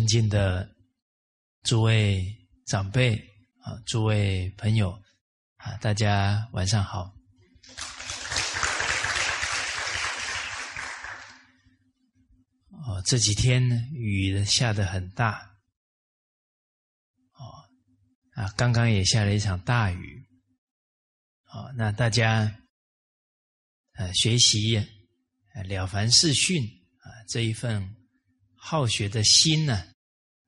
尊敬的诸位长辈啊，诸位朋友啊，大家晚上好。哦，这几天雨下的很大，哦，啊，刚刚也下了一场大雨，哦，那大家呃学习了凡四训啊这一份。好学的心呢，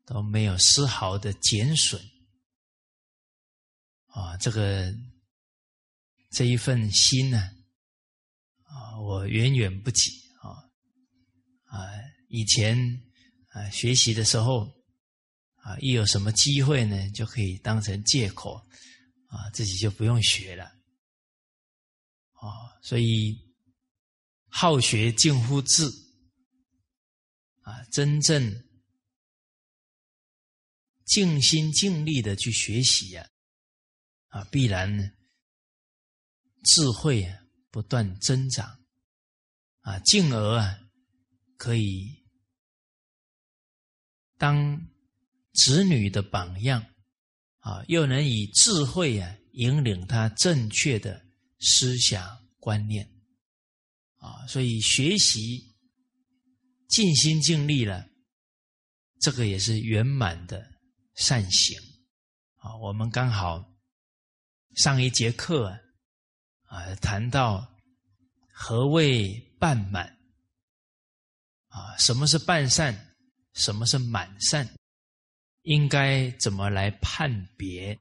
都没有丝毫的减损啊！这个这一份心呢，啊，我远远不及啊啊！以前啊学习的时候啊，一有什么机会呢，就可以当成借口啊，自己就不用学了啊！所以好学近乎智。啊，真正尽心尽力的去学习呀，啊，必然呢智慧不断增长，啊，进而啊可以当子女的榜样，啊，又能以智慧啊引领他正确的思想观念，啊，所以学习。尽心尽力了，这个也是圆满的善行啊。我们刚好上一节课啊，谈到何谓半满啊？什么是半善？什么是满善？应该怎么来判别？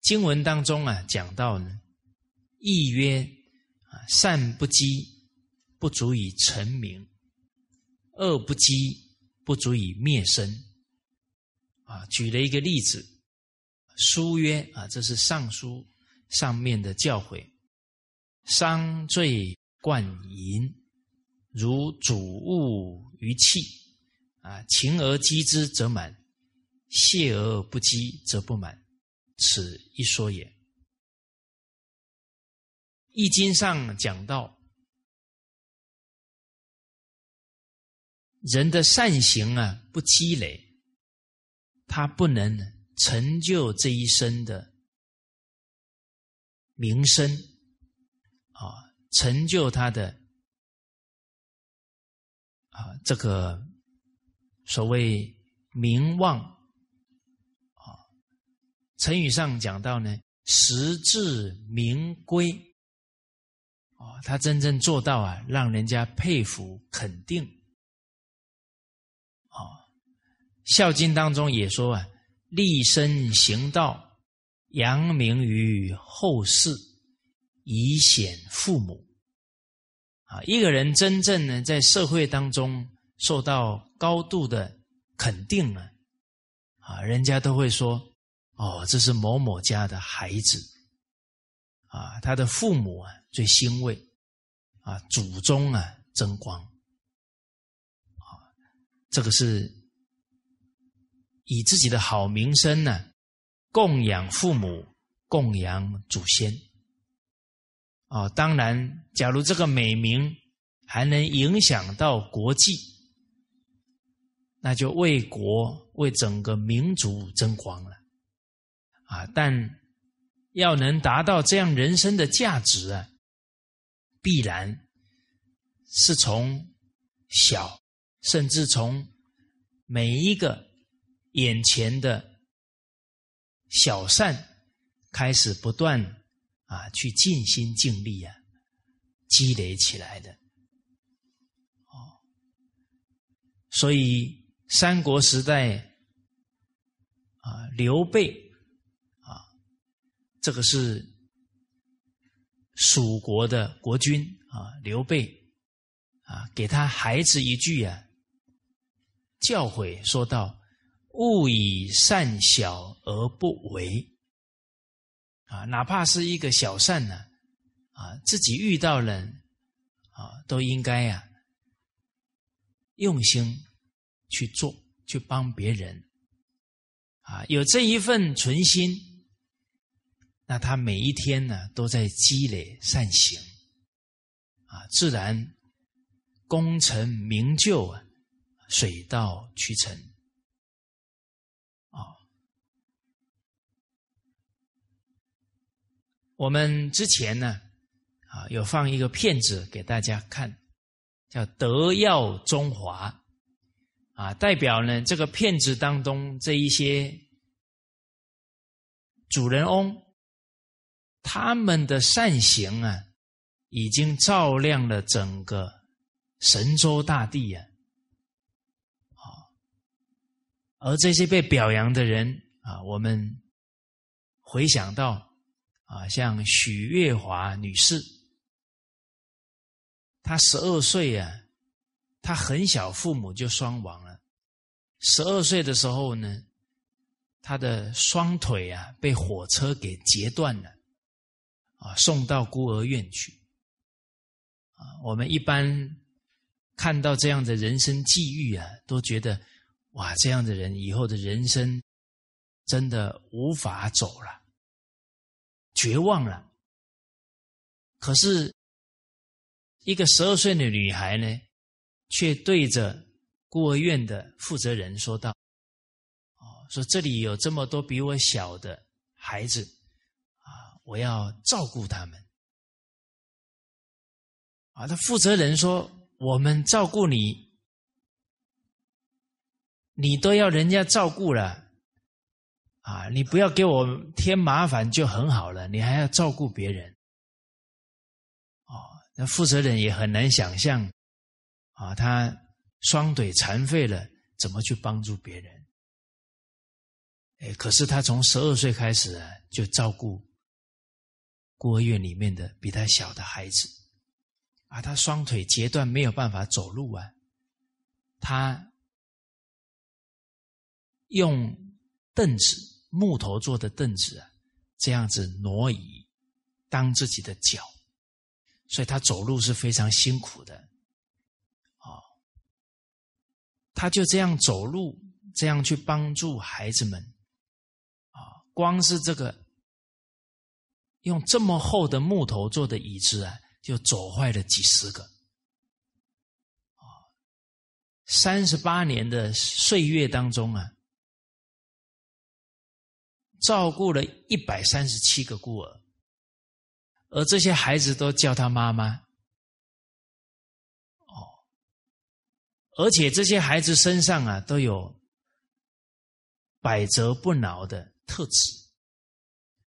经文当中啊，讲到呢，意曰。善不积，不足以成名；恶不积，不足以灭身。啊，举了一个例子，书曰：啊，这是尚书上面的教诲。商罪贯淫，如主物于器。啊，勤而积之则满，泄而不积则不满。此一说也。易经上讲到，人的善行啊，不积累，他不能成就这一生的名声啊，成就他的啊这个所谓名望啊。成语上讲到呢，实至名归。哦，他真正做到啊，让人家佩服肯定。哦，《孝经》当中也说啊，立身行道，扬名于后世，以显父母。啊，一个人真正呢，在社会当中受到高度的肯定了，啊，人家都会说，哦，这是某某家的孩子。啊，他的父母啊。最欣慰啊，祖宗啊争光啊，这个是以自己的好名声呢供养父母、供养祖先啊。当然，假如这个美名还能影响到国际，那就为国、为整个民族争光了啊。但要能达到这样人生的价值啊。必然是从小，甚至从每一个眼前的小善开始，不断啊去尽心尽力啊积累起来的。哦，所以三国时代啊，刘备啊，这个是。蜀国的国君啊，刘备啊，给他孩子一句啊教诲，说道：“勿以善小而不为。”啊，哪怕是一个小善呢，啊，自己遇到了啊，都应该呀用心去做，去帮别人啊，有这一份存心。那他每一天呢，都在积累善行，啊，自然功成名就啊，水到渠成。啊，我们之前呢，啊，有放一个片子给大家看，叫“德耀中华”，啊，代表呢这个片子当中这一些主人翁。他们的善行啊，已经照亮了整个神州大地呀！啊，而这些被表扬的人啊，我们回想到啊，像许月华女士，她十二岁啊，她很小，父母就双亡了。十二岁的时候呢，她的双腿啊被火车给截断了。啊，送到孤儿院去。啊，我们一般看到这样的人生际遇啊，都觉得哇，这样的人以后的人生真的无法走了，绝望了。可是，一个十二岁的女孩呢，却对着孤儿院的负责人说道：“哦，说这里有这么多比我小的孩子。”我要照顾他们，啊！他负责人说：“我们照顾你，你都要人家照顾了，啊！你不要给我添麻烦就很好了，你还要照顾别人。”哦，那负责人也很难想象，啊，他双腿残废了，怎么去帮助别人？哎，可是他从十二岁开始啊，就照顾。孤儿院里面的比他小的孩子，啊，他双腿截断，没有办法走路啊。他用凳子，木头做的凳子啊，这样子挪移当自己的脚，所以他走路是非常辛苦的。哦，他就这样走路，这样去帮助孩子们。啊，光是这个。用这么厚的木头做的椅子啊，就走坏了几十个。啊，三十八年的岁月当中啊，照顾了一百三十七个孤儿，而这些孩子都叫他妈妈。哦，而且这些孩子身上啊，都有百折不挠的特质。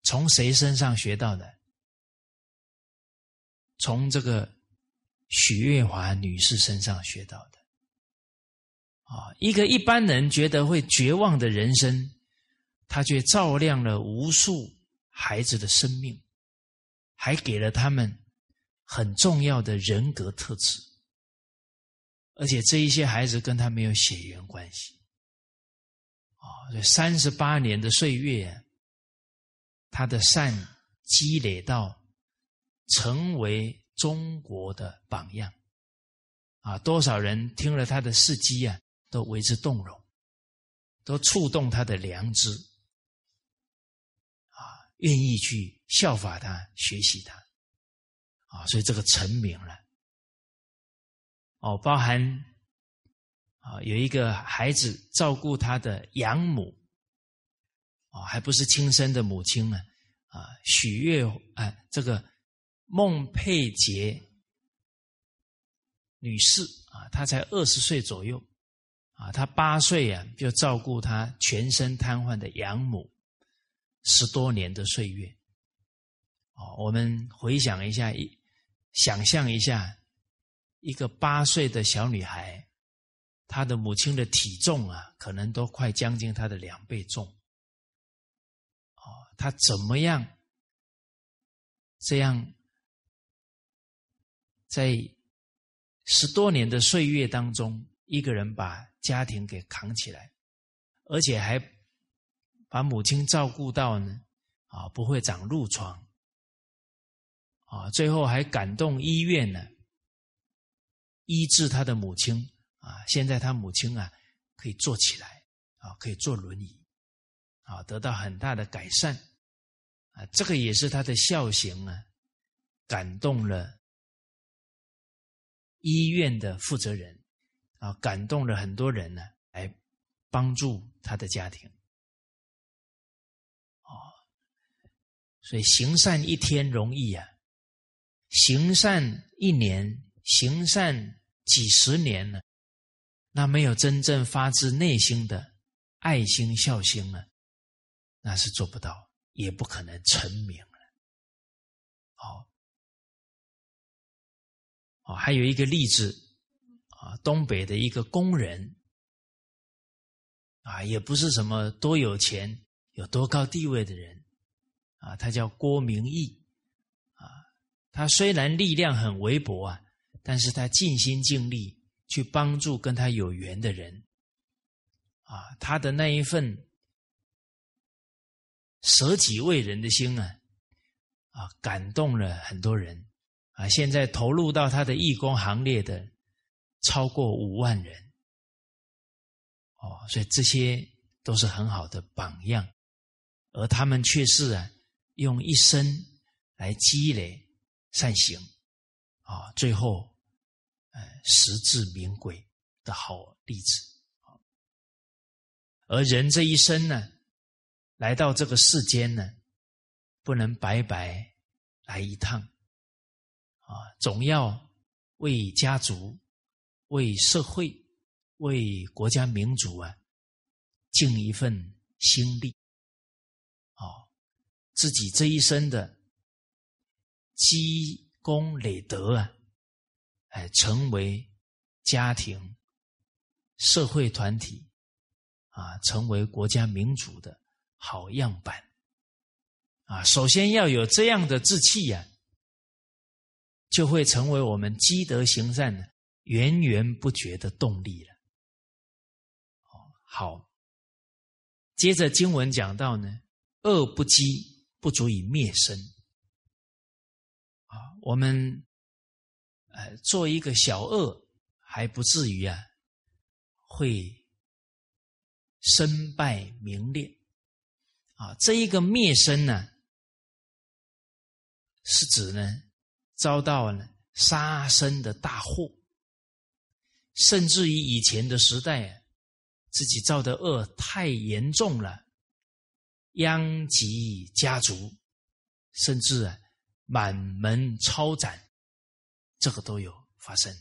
从谁身上学到的？从这个许月华女士身上学到的。啊，一个一般人觉得会绝望的人生，她却照亮了无数孩子的生命，还给了他们很重要的人格特质。而且这一些孩子跟他没有血缘关系。啊，这三十八年的岁月。他的善积累到成为中国的榜样，啊，多少人听了他的事迹啊，都为之动容，都触动他的良知，啊，愿意去效法他、学习他，啊，所以这个成名了。哦，包含啊，有一个孩子照顾他的养母。哦，还不是亲生的母亲呢，啊，许月啊，这个孟佩杰女士啊，她才二十岁左右，啊，她八岁啊就照顾她全身瘫痪的养母十多年的岁月，哦，我们回想一下，一想象一下，一个八岁的小女孩，她的母亲的体重啊，可能都快将近她的两倍重。他怎么样？这样，在十多年的岁月当中，一个人把家庭给扛起来，而且还把母亲照顾到呢，啊，不会长褥疮，啊，最后还感动医院呢，医治他的母亲，啊，现在他母亲啊可以坐起来，啊，可以坐轮椅，啊，得到很大的改善。啊，这个也是他的孝行啊，感动了医院的负责人啊，感动了很多人呢，来帮助他的家庭。哦，所以行善一天容易啊，行善一年，行善几十年呢，那没有真正发自内心的爱心孝心呢，那是做不到，也不可能成名了。好。哦，还有一个例子，啊，东北的一个工人，啊，也不是什么多有钱、有多高地位的人，啊，他叫郭明义，啊，他虽然力量很微薄啊，但是他尽心尽力去帮助跟他有缘的人，啊，他的那一份舍己为人的心啊，啊，感动了很多人。啊，现在投入到他的义工行列的超过五万人，哦，所以这些都是很好的榜样，而他们却是啊，用一生来积累善行，啊，最后，呃，实至名归的好例子。而人这一生呢，来到这个世间呢，不能白白来一趟。啊，总要为家族、为社会、为国家民族啊，尽一份心力。啊，自己这一生的积功累德啊，哎，成为家庭、社会团体啊，成为国家民族的好样板。啊，首先要有这样的志气呀。就会成为我们积德行善的源源不绝的动力了。好。接着经文讲到呢，恶不积不足以灭身。啊，我们呃做一个小恶还不至于啊，会身败名裂。啊，这一个灭身呢，是指呢。遭到了杀身的大祸，甚至于以前的时代，自己造的恶太严重了，殃及家族，甚至啊满门抄斩，这个都有发生。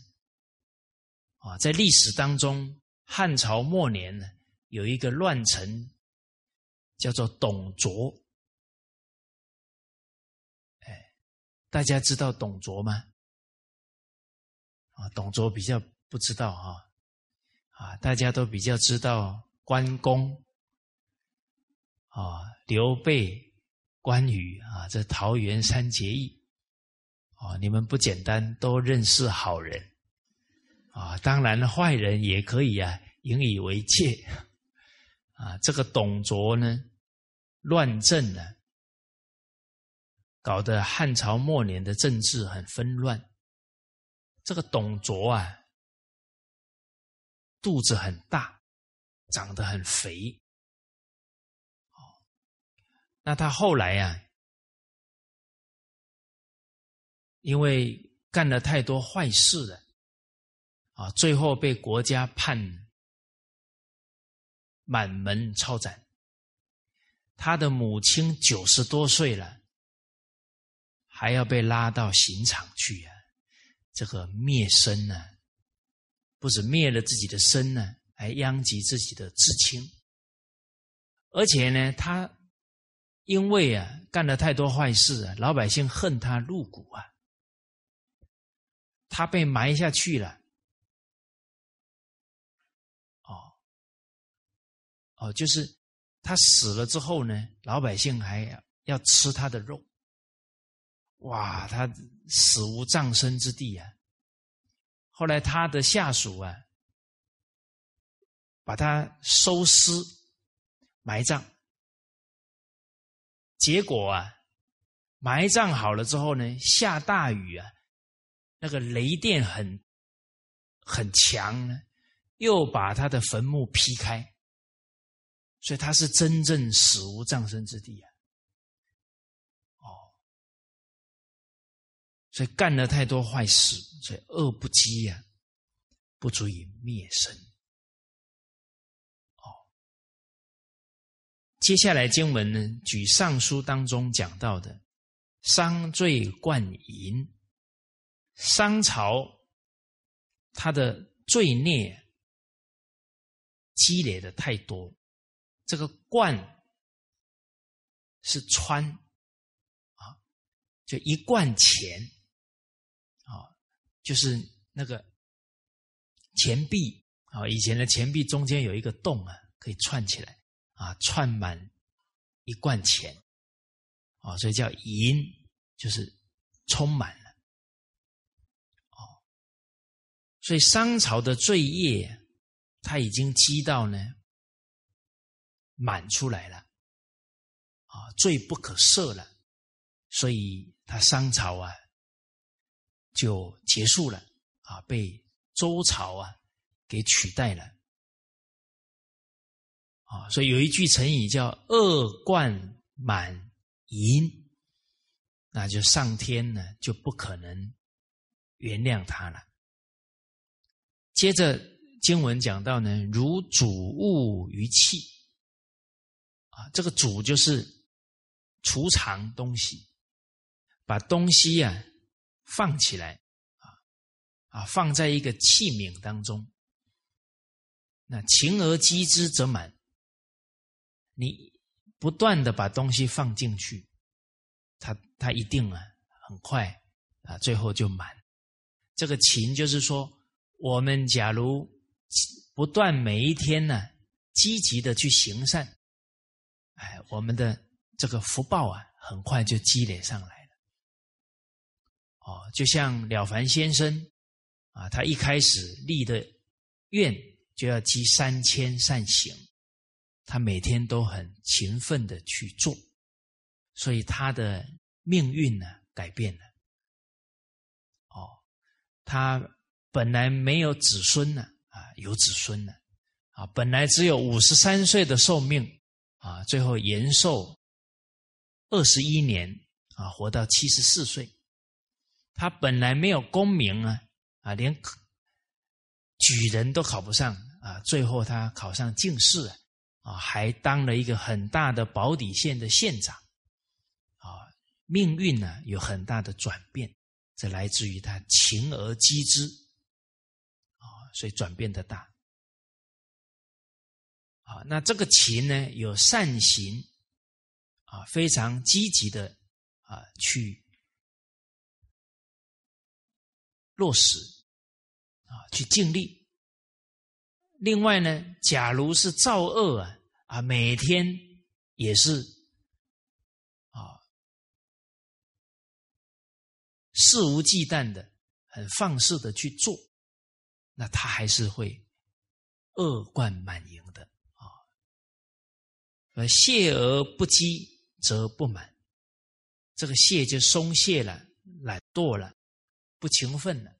啊，在历史当中，汉朝末年呢，有一个乱臣，叫做董卓。哎大家知道董卓吗？啊，董卓比较不知道啊，啊，大家都比较知道关公，啊，刘备、关羽啊，这桃园三结义，啊，你们不简单，都认识好人，啊，当然坏人也可以啊，引以为戒，啊，这个董卓呢，乱政呢。搞得汉朝末年的政治很纷乱。这个董卓啊，肚子很大，长得很肥。哦，那他后来呀，因为干了太多坏事了，啊，最后被国家判满门抄斩。他的母亲九十多岁了。还要被拉到刑场去啊！这个灭身呢，不止灭了自己的身呢，还殃及自己的至亲。而且呢，他因为啊干了太多坏事啊，老百姓恨他入骨啊，他被埋下去了。哦，哦，就是他死了之后呢，老百姓还要要吃他的肉。哇，他死无葬身之地啊！后来他的下属啊，把他收尸埋葬。结果啊，埋葬好了之后呢，下大雨啊，那个雷电很很强呢，又把他的坟墓劈开，所以他是真正死无葬身之地啊。哦所以干了太多坏事，所以恶不积呀，不足以灭身。哦，接下来经文呢，举尚书当中讲到的商罪贯淫，商朝他的罪孽积累的太多，这个贯是穿啊，就一贯钱啊。就是那个钱币啊，以前的钱币中间有一个洞啊，可以串起来啊，串满一罐钱啊，所以叫银，就是充满了哦。所以商朝的罪业，它已经积到呢满出来了啊，罪不可赦了，所以他商朝啊。就结束了啊，被周朝啊给取代了啊，所以有一句成语叫“恶贯满盈”，那就上天呢就不可能原谅他了。接着经文讲到呢，如主物于器啊，这个主就是储藏东西，把东西啊。放起来，啊啊，放在一个器皿当中。那勤而积之则满。你不断的把东西放进去，它它一定啊很快啊最后就满。这个勤就是说，我们假如不断每一天呢积极的去行善，我们的这个福报啊很快就积累上来了。哦，就像了凡先生啊，他一开始立的愿就要积三千善行，他每天都很勤奋的去做，所以他的命运呢改变了。哦，他本来没有子孙呢，啊，有子孙了，啊，本来只有五十三岁的寿命，啊，最后延寿二十一年，啊，活到七十四岁。他本来没有功名啊，啊，连举人都考不上啊，最后他考上进士啊，还当了一个很大的保底县的县长，啊，命运呢有很大的转变，这来自于他勤而积之，所以转变的大，啊，那这个勤呢有善行，啊，非常积极的啊去。落实啊，去尽力。另外呢，假如是造恶啊啊，每天也是啊肆无忌惮的、很放肆的去做，那他还是会恶贯满盈。而懈而不积则不满，这个懈就松懈了、懒惰了。不勤奋了，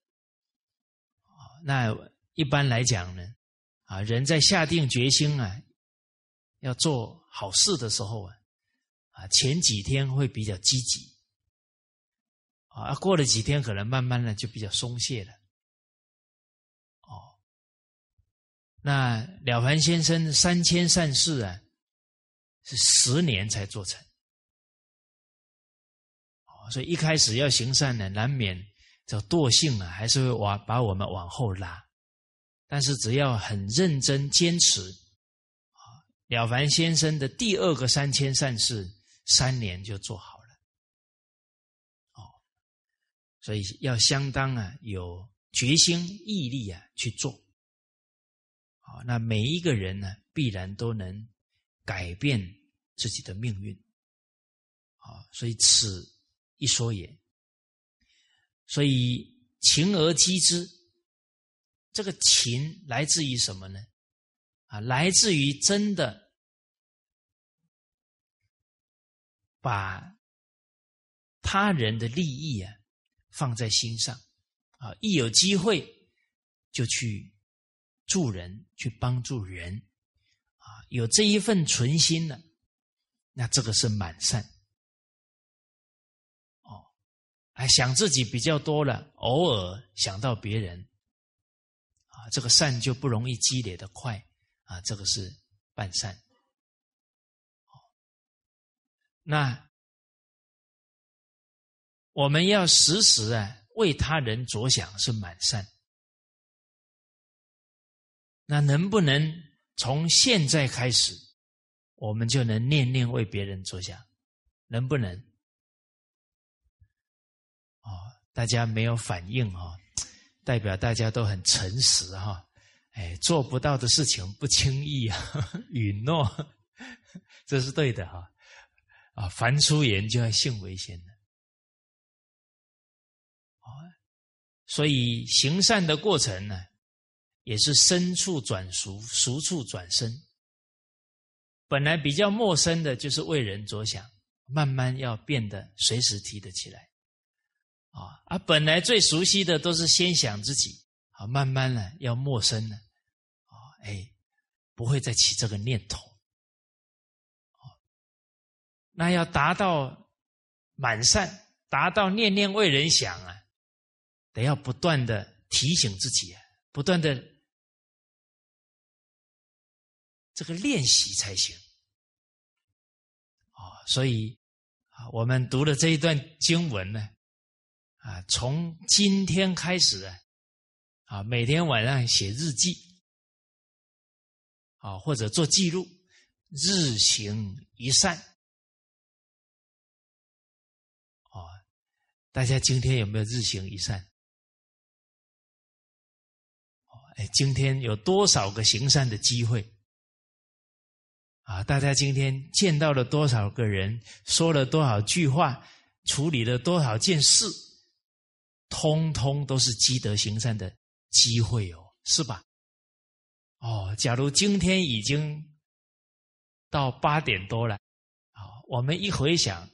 那一般来讲呢，啊，人在下定决心啊，要做好事的时候啊，啊，前几天会比较积极，啊，过了几天可能慢慢的就比较松懈了，哦，那了凡先生三千善事啊，是十年才做成，哦，所以一开始要行善呢，难免。这惰性啊，还是会往把我们往后拉。但是只要很认真坚持，啊，了凡先生的第二个三千善事，三年就做好了。哦，所以要相当啊有决心毅力啊去做。好，那每一个人呢，必然都能改变自己的命运。啊，所以此一说也。所以勤而积之，这个勤来自于什么呢？啊，来自于真的把他人的利益啊放在心上，啊，一有机会就去助人，去帮助人，有这一份存心呢，那这个是满善。还想自己比较多了，偶尔想到别人，啊，这个善就不容易积累的快，啊，这个是半善。那我们要时时啊为他人着想，是满善。那能不能从现在开始，我们就能念念为别人着想？能不能？哦，大家没有反应哈，代表大家都很诚实哈。哎，做不到的事情不轻易啊 允诺，这是对的哈。啊，凡出言就要信为先的。啊，所以行善的过程呢？也是深处转熟，熟处转生。本来比较陌生的，就是为人着想，慢慢要变得随时提得起来，啊，而本来最熟悉的，都是先想自己，啊，慢慢呢要陌生了，啊，哎，不会再起这个念头，那要达到满善，达到念念为人想啊，得要不断的提醒自己啊，不断的。这个练习才行啊！所以啊，我们读了这一段经文呢，啊，从今天开始啊，啊，每天晚上写日记啊，或者做记录，日行一善啊。大家今天有没有日行一善？哎，今天有多少个行善的机会？啊！大家今天见到了多少个人，说了多少句话，处理了多少件事，通通都是积德行善的机会哦，是吧？哦，假如今天已经到八点多了，啊，我们一回想，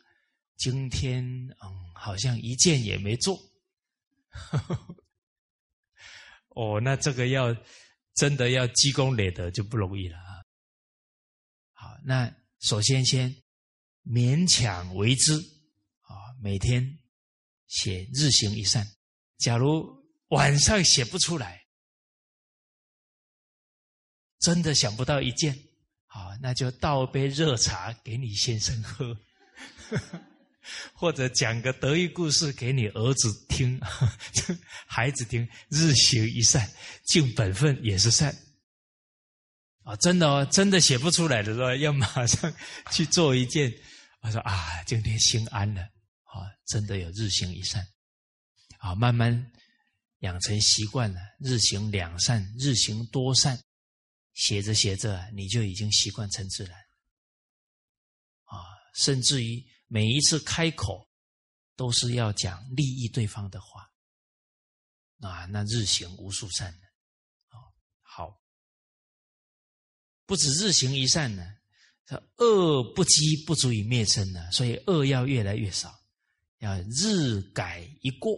今天嗯，好像一件也没做，哦，那这个要真的要积功累德就不容易了。那首先先勉强为之啊，每天写日行一善。假如晚上写不出来，真的想不到一件，好，那就倒杯热茶给你先生喝，或者讲个得意故事给你儿子听，孩子听。日行一善，尽本分也是善。啊，真的哦，真的写不出来的时候，要马上 去做一件。我说啊，今天心安了，啊，真的有日行一善，啊，慢慢养成习惯了，日行两善，日行多善，写着写着，你就已经习惯成自然。啊，甚至于每一次开口，都是要讲利益对方的话，啊，那日行无数善的，啊，好。不止日行一善呢，恶不积不足以灭身呢，所以恶要越来越少，要日改一过。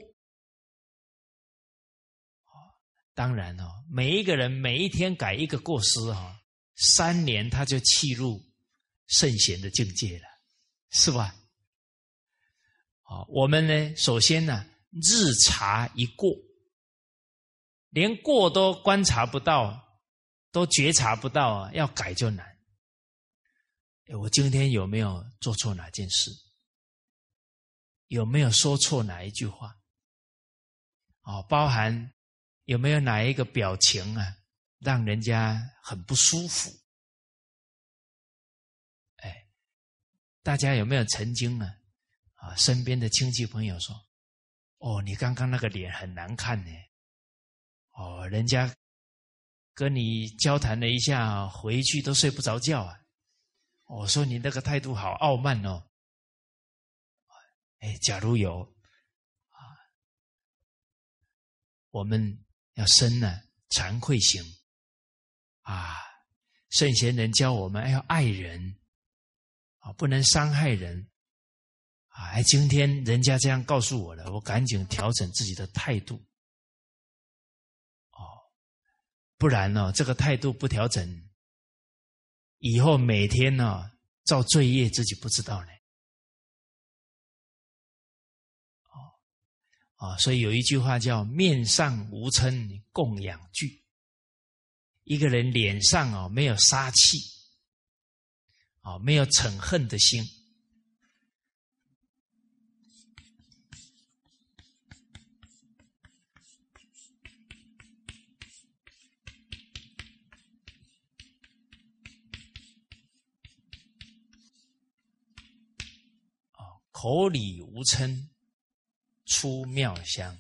当然哦，每一个人每一天改一个过失哈，三年他就契入圣贤的境界了，是吧？好，我们呢，首先呢，日查一过，连过都观察不到。都觉察不到啊，要改就难。我今天有没有做错哪件事？有没有说错哪一句话？哦，包含有没有哪一个表情啊，让人家很不舒服？哎，大家有没有曾经呢？啊，身边的亲戚朋友说：“哦，你刚刚那个脸很难看呢。”哦，人家。跟你交谈了一下，回去都睡不着觉啊！我说你那个态度好傲慢哦。哎，假如有啊，我们要生呢惭愧心啊。圣贤人教我们要爱人啊，不能伤害人啊。哎，今天人家这样告诉我了，我赶紧调整自己的态度。不然呢，这个态度不调整，以后每天呢造罪业，自己不知道呢。哦，啊，所以有一句话叫“面上无嗔供养具”。一个人脸上啊没有杀气，啊没有嗔恨的心，口里无嗔。出妙香，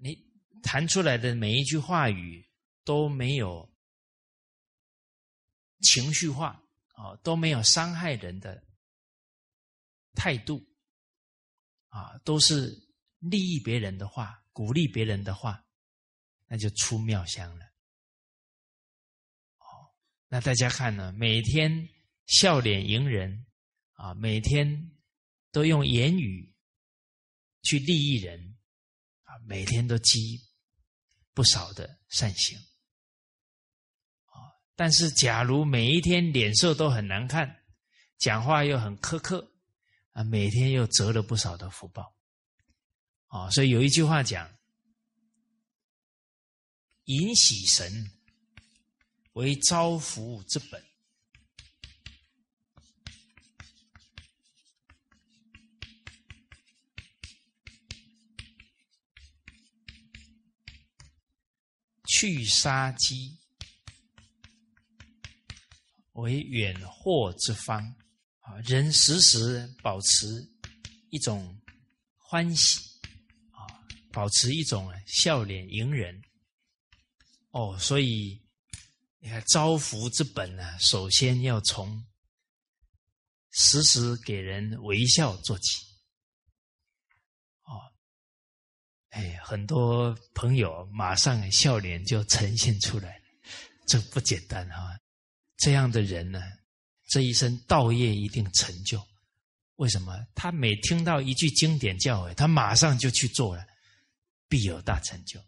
你谈出来的每一句话语都没有情绪化啊，都没有伤害人的态度啊，都是利益别人的话，鼓励别人的话，那就出妙香了。哦那大家看呢？每天笑脸迎人，啊，每天都用言语去利益人，啊，每天都积不少的善行，啊。但是，假如每一天脸色都很难看，讲话又很苛刻，啊，每天又折了不少的福报，啊。所以有一句话讲：“引喜神。”为招福之本，去杀机为远祸之方啊！人时时保持一种欢喜啊，保持一种笑脸迎人哦，所以。你看招福之本呢，首先要从时时给人微笑做起。哦，哎，很多朋友马上笑脸就呈现出来了，这不简单啊！这样的人呢，这一生道业一定成就。为什么？他每听到一句经典教诲，他马上就去做了，必有大成就。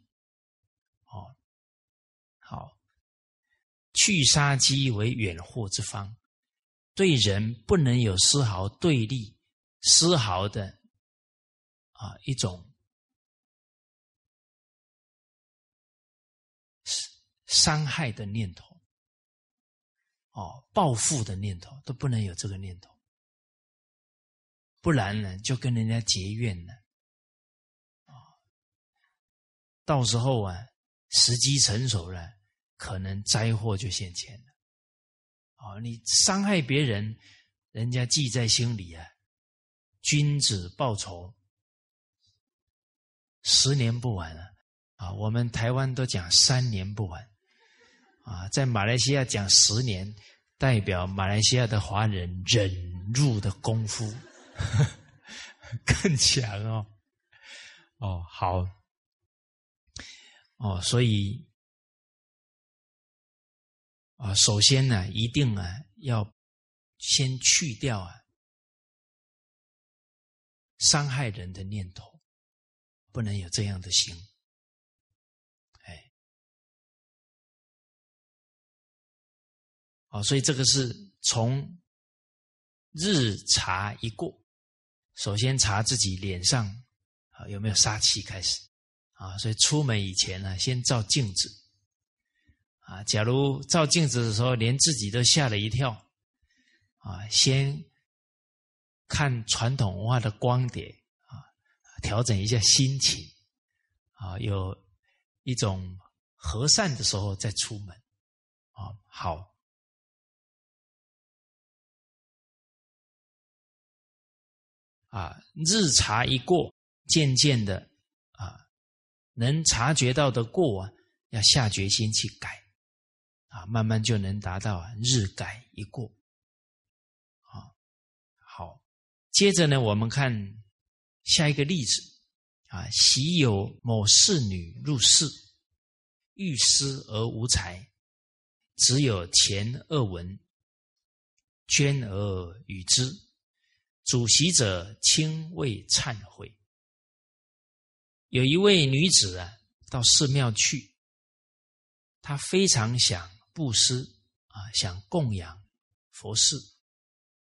去杀机为远祸之方，对人不能有丝毫对立、丝毫的啊一种伤害的念头，哦，报复的念头都不能有这个念头，不然呢就跟人家结怨了，啊，到时候啊时机成熟了。可能灾祸就现前了，啊！你伤害别人，人家记在心里啊。君子报仇，十年不晚啊！啊，我们台湾都讲三年不晚，啊，在马来西亚讲十年，代表马来西亚的华人忍辱的功夫 更强哦。哦，好，哦，所以。啊，首先呢，一定啊，要先去掉啊伤害人的念头，不能有这样的心。哎，好，所以这个是从日查一过，首先查自己脸上啊有没有杀气开始啊，所以出门以前呢，先照镜子。啊，假如照镜子的时候，连自己都吓了一跳，啊，先看传统文化的光点，啊，调整一下心情，啊，有一种和善的时候再出门，啊，好，啊，日察一过，渐渐的，啊，能察觉到的过啊，要下决心去改。啊，慢慢就能达到日改一过。啊，好，接着呢，我们看下一个例子。啊，昔有某侍女入室，欲施而无才，只有前二文，捐而与之。主席者轻未忏悔。有一位女子啊，到寺庙去，她非常想。布施啊，想供养佛事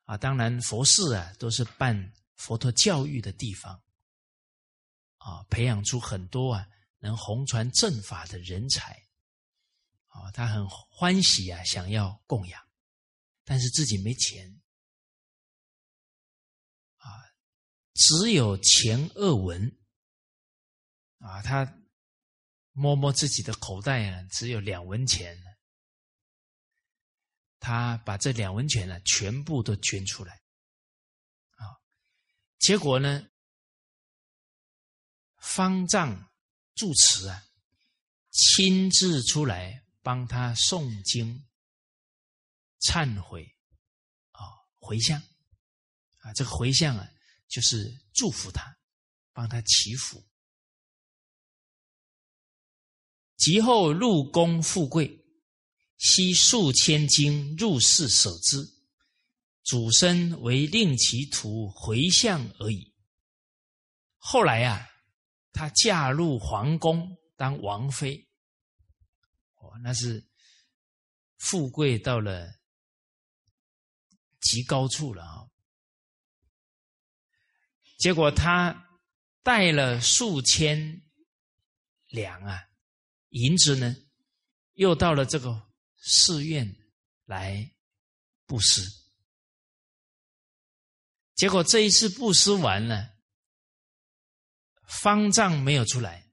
啊，当然佛事啊都是办佛陀教育的地方啊，培养出很多啊能弘传正法的人才啊，他很欢喜啊，想要供养，但是自己没钱啊，只有前二文啊，他。摸摸自己的口袋啊，只有两文钱。他把这两文钱呢，全部都捐出来，啊，结果呢，方丈住持啊，亲自出来帮他诵经、忏悔，啊，回向，啊，这个回向啊，就是祝福他，帮他祈福。及后入宫富贵，悉数千金入室舍之，主身为令其徒回向而已。后来啊，她嫁入皇宫当王妃，哦，那是富贵到了极高处了啊。结果他带了数千两啊。银子呢，又到了这个寺院来布施，结果这一次布施完了，方丈没有出来，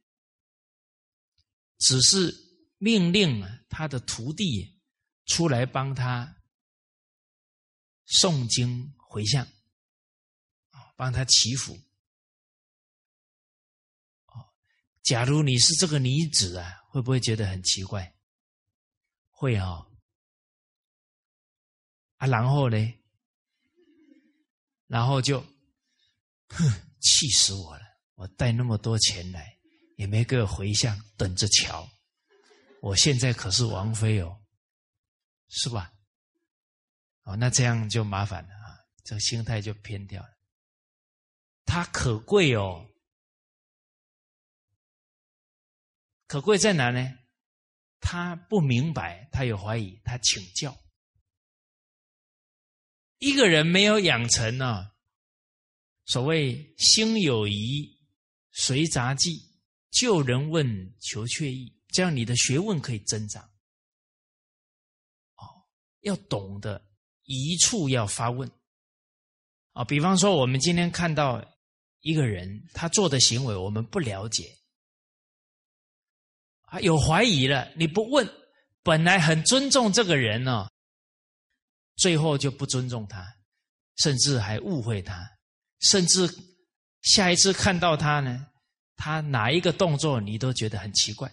只是命令他的徒弟出来帮他诵经回向，帮他祈福。假如你是这个女子啊。会不会觉得很奇怪？会啊！啊，然后呢？然后就，哼，气死我了！我带那么多钱来，也没给我回向，等着瞧。我现在可是王妃哦，是吧？哦，那这样就麻烦了啊！这个心态就偏掉了。他可贵哦。可贵在哪呢？他不明白，他有怀疑，他请教。一个人没有养成呢，所谓心有疑，随杂记，救人问求确意，这样你的学问可以增长。哦，要懂得一处要发问。啊，比方说，我们今天看到一个人，他做的行为，我们不了解。啊，有怀疑了，你不问，本来很尊重这个人呢，最后就不尊重他，甚至还误会他，甚至下一次看到他呢，他哪一个动作你都觉得很奇怪，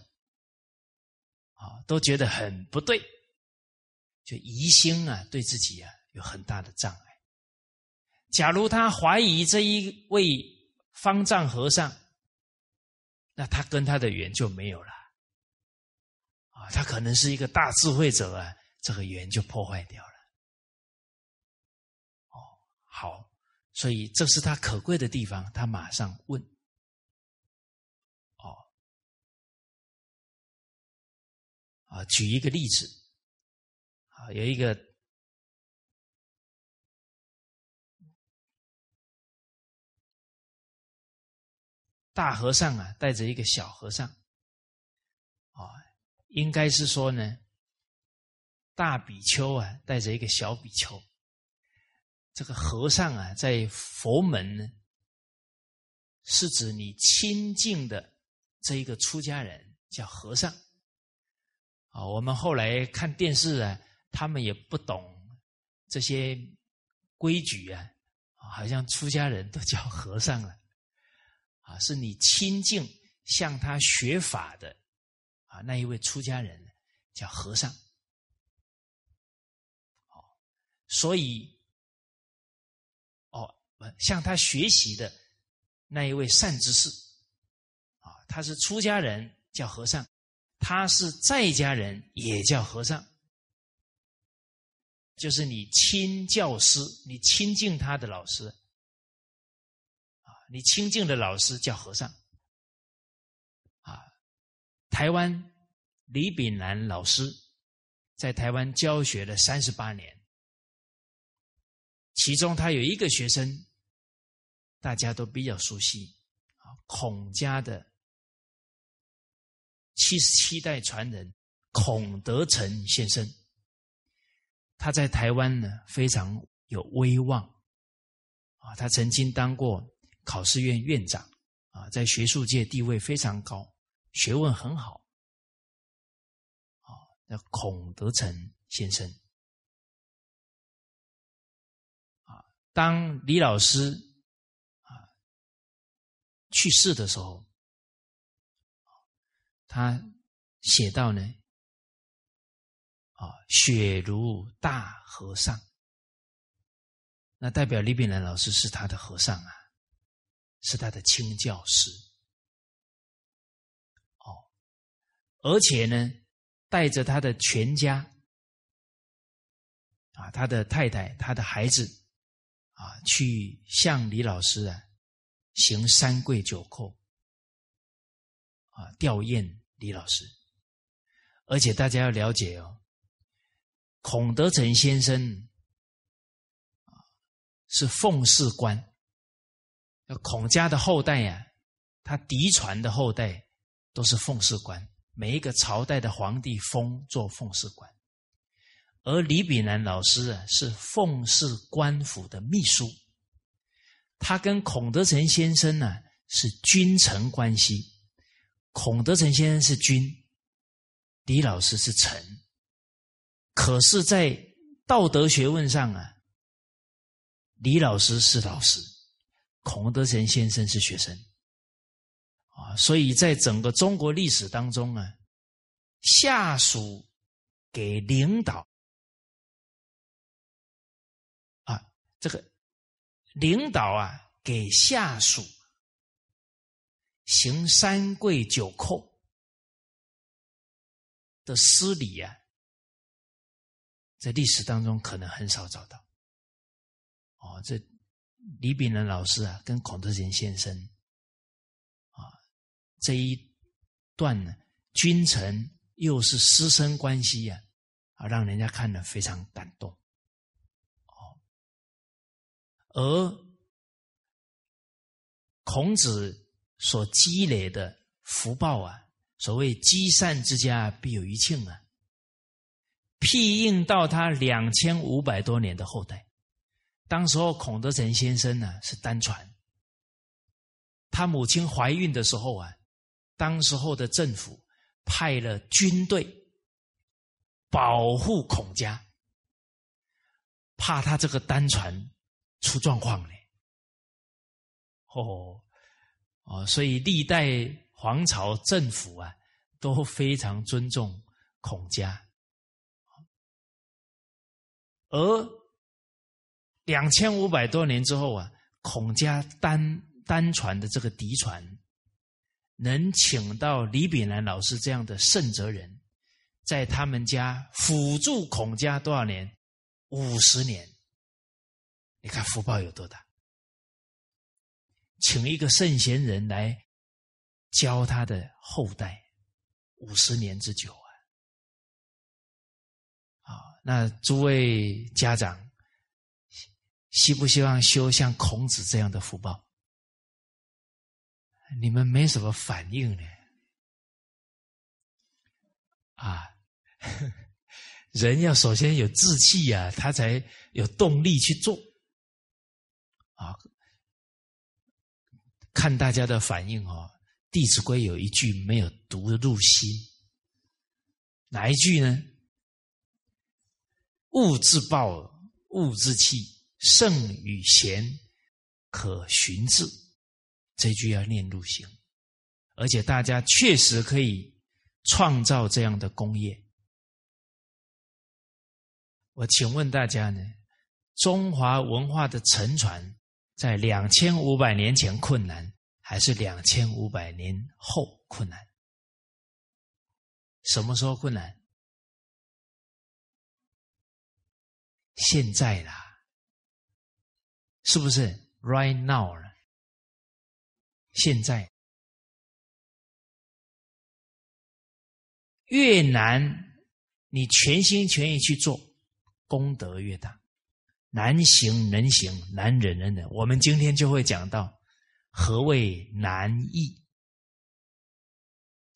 啊，都觉得很不对，就疑心啊，对自己啊有很大的障碍。假如他怀疑这一位方丈和尚，那他跟他的缘就没有了。他可能是一个大智慧者啊，这个缘就破坏掉了。哦，好，所以这是他可贵的地方，他马上问。哦，啊，举一个例子，啊，有一个大和尚啊，带着一个小和尚，应该是说呢，大比丘啊带着一个小比丘，这个和尚啊在佛门呢，是指你亲近的这一个出家人叫和尚。啊，我们后来看电视啊，他们也不懂这些规矩啊，好像出家人都叫和尚了，啊，是你亲近向他学法的。那一位出家人叫和尚，哦，所以，哦，向他学习的那一位善知识，啊，他是出家人叫和尚，他是在家人也叫和尚，就是你亲教师，你亲近他的老师，啊，你亲近的老师叫和尚。台湾李炳南老师在台湾教学了三十八年，其中他有一个学生，大家都比较熟悉啊，孔家的七十七代传人孔德成先生，他在台湾呢非常有威望啊，他曾经当过考试院院长啊，在学术界地位非常高，学问很好。啊那孔德成先生。啊，当李老师啊去世的时候，他写到呢啊，雪如大和尚，那代表李炳南老师是他的和尚啊，是他的亲教师。而且呢。带着他的全家，啊，他的太太、他的孩子，啊，去向李老师啊行三跪九叩，啊，吊唁李老师。而且大家要了解哦，孔德成先生是奉氏官，孔家的后代呀，他嫡传的后代都是奉氏官。每一个朝代的皇帝封做奉事官，而李炳南老师啊是奉事官府的秘书，他跟孔德成先生呢是君臣关系。孔德成先生是君，李老师是臣，可是，在道德学问上啊，李老师是老师，孔德成先生是学生。啊，所以在整个中国历史当中啊，下属给领导啊，这个领导啊给下属行三跪九叩的失礼啊，在历史当中可能很少找到。哦，这李炳南老师啊，跟孔德仁先生。这一段呢，君臣又是师生关系呀，啊，让人家看了非常感动。哦，而孔子所积累的福报啊，所谓积善之家必有余庆啊，庇应到他两千五百多年的后代。当时候孔德成先生呢是单传，他母亲怀孕的时候啊。当时候的政府派了军队保护孔家，怕他这个单传出状况呢。哦哦，所以历代皇朝政府啊都非常尊重孔家，而两千五百多年之后啊，孔家单单传的这个嫡传。能请到李炳南老师这样的圣哲人，在他们家辅助孔家多少年？五十年。你看福报有多大？请一个圣贤人来教他的后代五十年之久啊！啊，那诸位家长，希不希望修像孔子这样的福报？你们没什么反应呢？啊，人要首先有志气呀，他才有动力去做。啊，看大家的反应哦，《弟子规》有一句没有读入心，哪一句呢？物自暴，物自弃，圣与贤，可循之。这句要念入心，而且大家确实可以创造这样的工业。我请问大家呢？中华文化的沉船，在两千五百年前困难，还是两千五百年后困难？什么时候困难？现在啦，是不是？Right now 了。现在，越难你全心全意去做，功德越大。难行能行，难忍能忍。我们今天就会讲到何谓难易。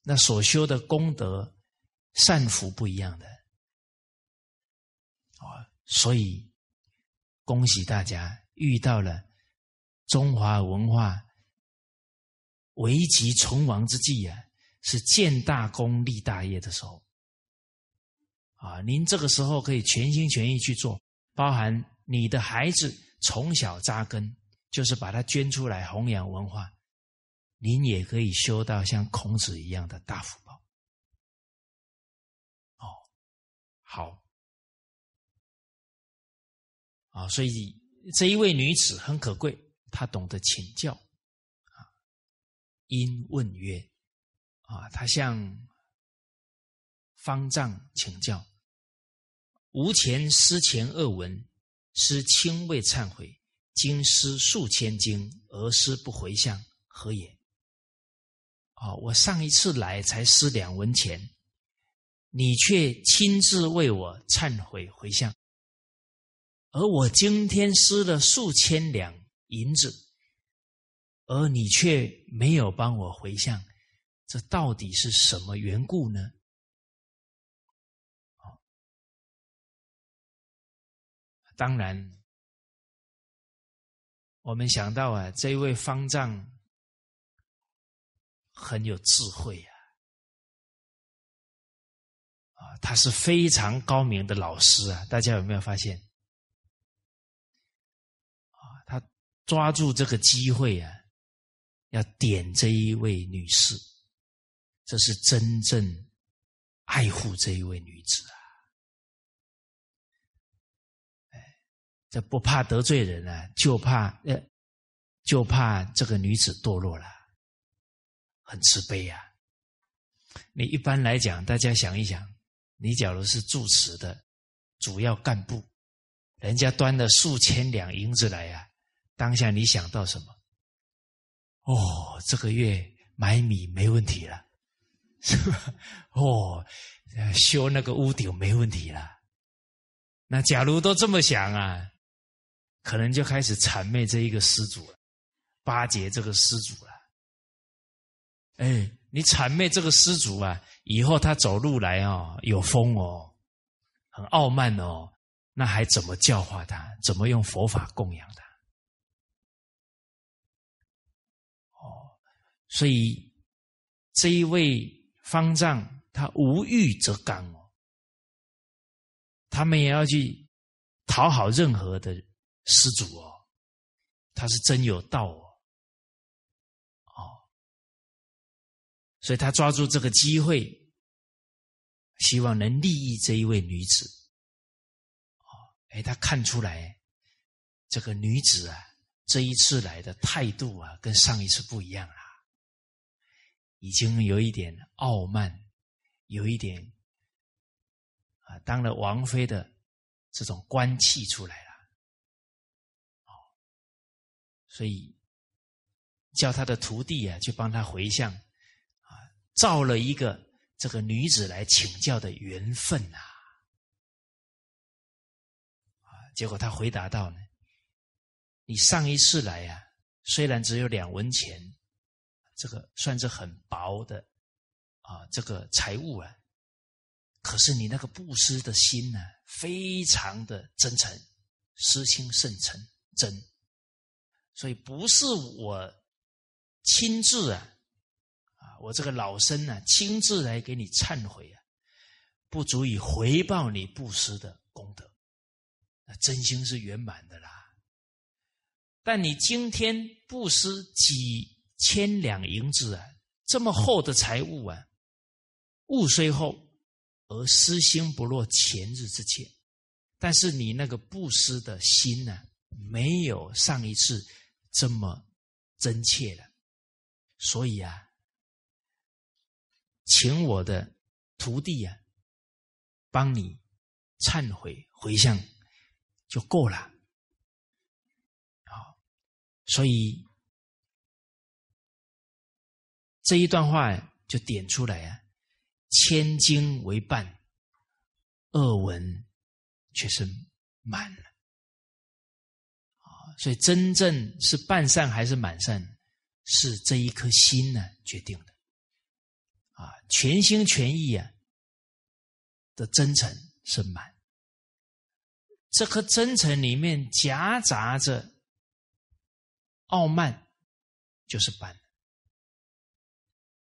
那所修的功德善福不一样的啊，所以恭喜大家遇到了中华文化危急存亡之际啊，是建大功立大业的时候啊！您这个时候可以全心全意去做，包含。你的孩子从小扎根，就是把他捐出来弘扬文化，您也可以修到像孔子一样的大福报。哦，好，啊，所以这一位女子很可贵，她懂得请教，因问曰，啊，他向方丈请教，无前思前恶闻。师亲未忏悔，经师数千经，而师不回向，何也？哦，我上一次来才施两文钱，你却亲自为我忏悔回向，而我今天施了数千两银子，而你却没有帮我回向，这到底是什么缘故呢？当然，我们想到啊，这位方丈很有智慧啊，啊，他是非常高明的老师啊，大家有没有发现？啊，他抓住这个机会啊，要点这一位女士，这是真正爱护这一位女子啊。这不怕得罪人啊，就怕呃，就怕这个女子堕落了，很慈悲呀。你一般来讲，大家想一想，你假如是住持的主要干部，人家端了数千两银子来呀，当下你想到什么？哦，这个月买米没问题了，是 吧？哦，修那个屋顶没问题了。那假如都这么想啊？可能就开始谄媚这一个施主了，巴结这个施主了。哎，你谄媚这个施主啊，以后他走路来哦，有风哦，很傲慢哦，那还怎么教化他？怎么用佛法供养他？所以这一位方丈，他无欲则刚哦，他们也要去讨好任何的。施主哦，他是真有道哦，哦，所以他抓住这个机会，希望能利益这一位女子。哦，哎，他看出来这个女子啊，这一次来的态度啊，跟上一次不一样啊，已经有一点傲慢，有一点啊，当了王妃的这种官气出来了。所以叫他的徒弟啊，去帮他回向，啊，造了一个这个女子来请教的缘分呐，啊，结果他回答道呢：“你上一次来呀，虽然只有两文钱，这个算是很薄的啊，这个财物啊，可是你那个布施的心呢，非常的真诚，施心甚诚真。”所以不是我亲自啊，啊，我这个老身呢亲自来给你忏悔啊，不足以回报你布施的功德，那真心是圆满的啦。但你今天布施几千两银子啊，这么厚的财物啊，物虽厚，而私心不若前日之切。但是你那个布施的心呢，没有上一次。这么真切了，所以啊，请我的徒弟啊，帮你忏悔回向就够了。好，所以这一段话就点出来啊，千金为伴，恶闻却是满了。啊，所以真正是半善还是满善，是这一颗心呢决定的。啊，全心全意啊的真诚是满，这颗真诚里面夹杂着傲慢，就是半。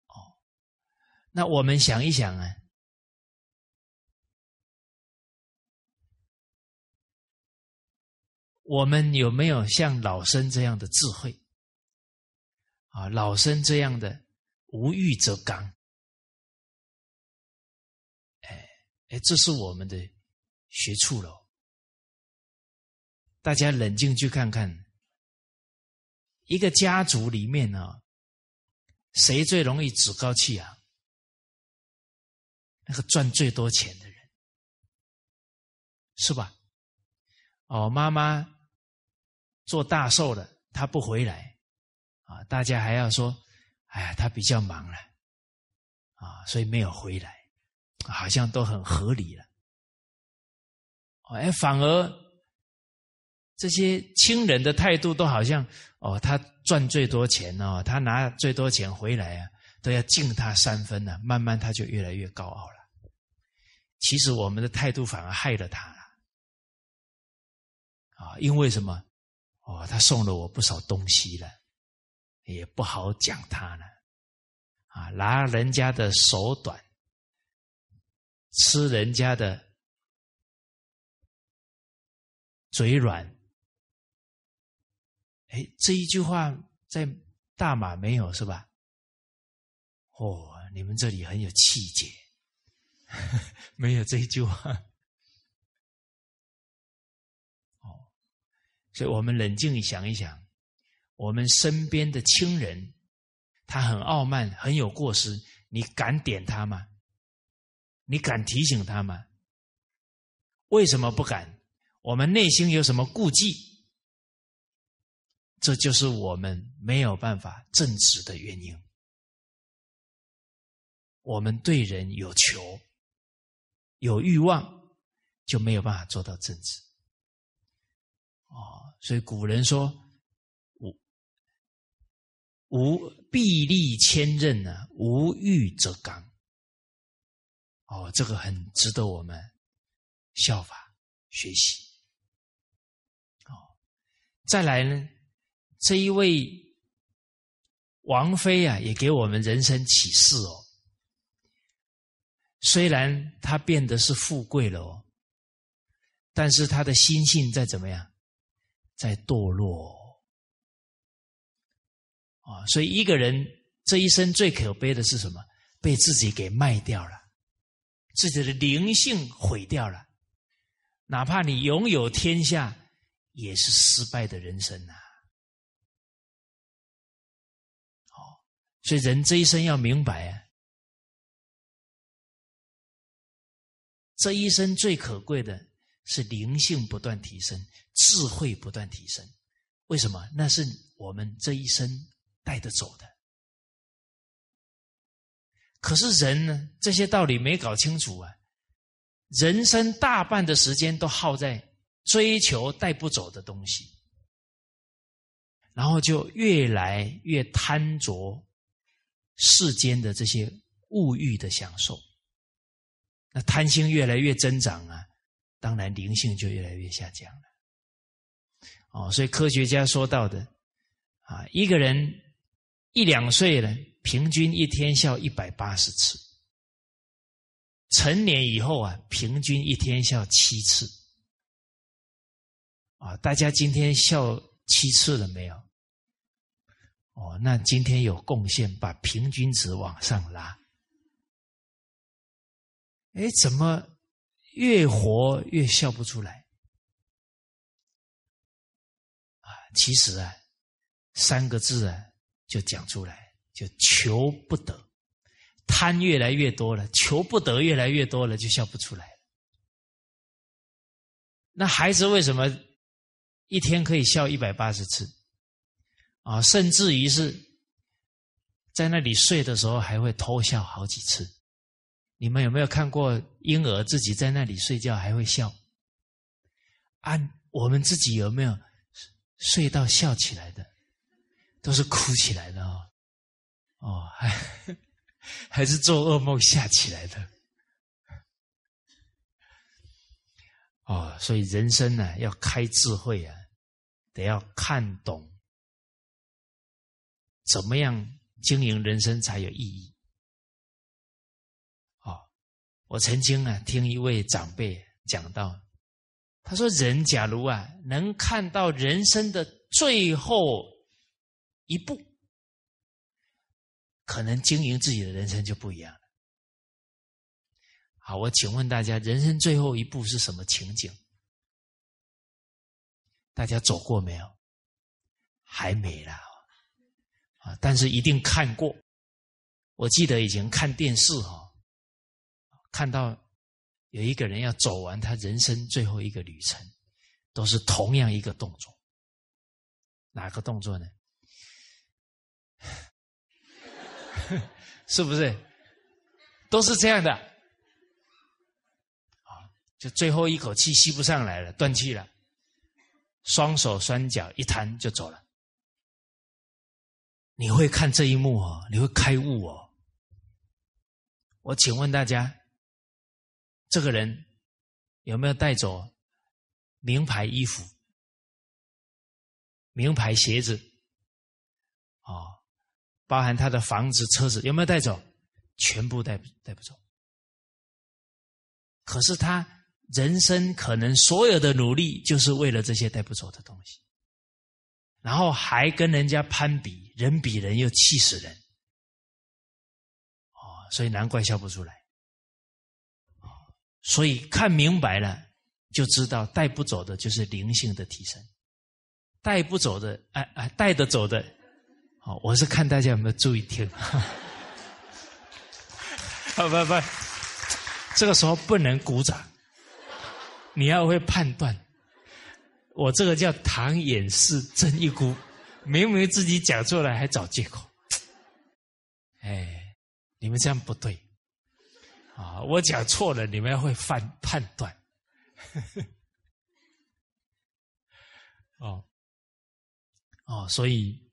哦，那我们想一想啊，我们有没有像老生这样的智慧？啊，老生这样的无欲则刚。哎哎，这是我们的学处了。大家冷静去看看，一个家族里面呢，谁最容易趾高气扬？那个赚最多钱的人，是吧？哦，妈妈做大寿了，他不回来啊，大家还要说，哎呀，他比较忙了啊，所以没有回来。好像都很合理了，哎，反而这些亲人的态度都好像哦，他赚最多钱哦，他拿最多钱回来啊，都要敬他三分呢。慢慢他就越来越高傲了。其实我们的态度反而害了他了啊！因为什么？哦，他送了我不少东西了，也不好讲他了啊，拿人家的手短。吃人家的嘴软，哎，这一句话在大马没有是吧？哦，你们这里很有气节，没有这一句话。哦，所以我们冷静想一想，我们身边的亲人，他很傲慢，很有过失，你敢点他吗？你敢提醒他吗？为什么不敢？我们内心有什么顾忌？这就是我们没有办法正直的原因。我们对人有求、有欲望，就没有办法做到正直。哦，所以古人说：“无无臂力千仞呢，无欲则刚。”哦，这个很值得我们效法学习。哦，再来呢，这一位王妃啊，也给我们人生启示哦。虽然他变得是富贵了哦，但是他的心性在怎么样，在堕落。啊，所以一个人这一生最可悲的是什么？被自己给卖掉了。自己的灵性毁掉了，哪怕你拥有天下，也是失败的人生呐。哦，所以人这一生要明白啊，这一生最可贵的是灵性不断提升，智慧不断提升。为什么？那是我们这一生带得走的。可是人呢？这些道理没搞清楚啊！人生大半的时间都耗在追求带不走的东西，然后就越来越贪着世间的这些物欲的享受。那贪心越来越增长啊，当然灵性就越来越下降了。哦，所以科学家说到的啊，一个人一两岁了。平均一天笑一百八十次，成年以后啊，平均一天笑七次。啊，大家今天笑七次了没有？哦，那今天有贡献，把平均值往上拉。哎，怎么越活越笑不出来？啊，其实啊，三个字啊，就讲出来。就求不得，贪越来越多了，求不得越来越多了，就笑不出来。那孩子为什么一天可以笑一百八十次啊？甚至于是在那里睡的时候还会偷笑好几次。你们有没有看过婴儿自己在那里睡觉还会笑？啊，我们自己有没有睡到笑起来的？都是哭起来的哦，哦，还还是做噩梦吓起来的。哦，所以人生呢，要开智慧啊，得要看懂怎么样经营人生才有意义。我曾经啊听一位长辈讲到，他说：人假如啊能看到人生的最后一步，可能经营自己的人生就不一样了。好，我请问大家，人生最后一步是什么情景？大家走过没有？还没啦，啊！但是一定看过。我记得以前看电视哈，看到有一个人要走完他人生最后一个旅程，都是同样一个动作。哪个动作呢？是不是？都是这样的。啊就最后一口气吸不上来了，断气了，双手双脚一摊就走了。你会看这一幕哦，你会开悟哦。我请问大家，这个人有没有带走名牌衣服、名牌鞋子？哦，包含他的房子、车子有没有带走？全部带带不走。可是他。人生可能所有的努力，就是为了这些带不走的东西，然后还跟人家攀比，人比人又气死人，哦，所以难怪笑不出来，所以看明白了，就知道带不走的就是灵性的提升，带不走的，哎哎，带得走的，好，我是看大家有没有注意听，不不不，这个时候不能鼓掌。你要会判断，我这个叫唐掩饰真一孤，明明自己讲错了还找借口，哎，你们这样不对，啊，我讲错了，你们会犯判断，哦，哦，所以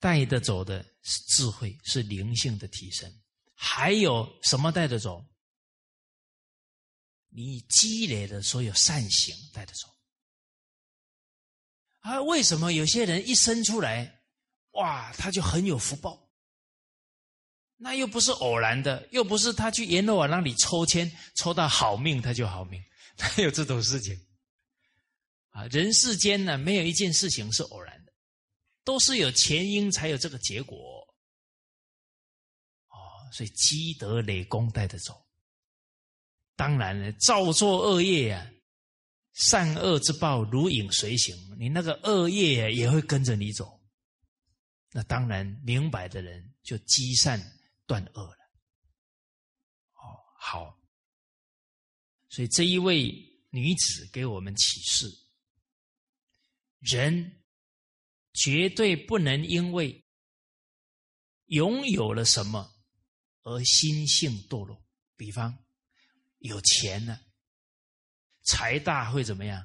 带得走的是智慧，是灵性的提升，还有什么带得走？你积累的所有善行带得走，啊？为什么有些人一生出来，哇，他就很有福报？那又不是偶然的，又不是他去阎罗王那里抽签抽到好命他就好命，哪有这种事情？啊，人世间呢，没有一件事情是偶然的，都是有前因才有这个结果。哦，所以积德累功带得走。当然了，造作恶业呀，善恶之报如影随形，你那个恶业也会跟着你走。那当然，明白的人就积善断恶了。哦，好，所以这一位女子给我们启示：人绝对不能因为拥有了什么而心性堕落。比方。有钱了，财大会怎么样？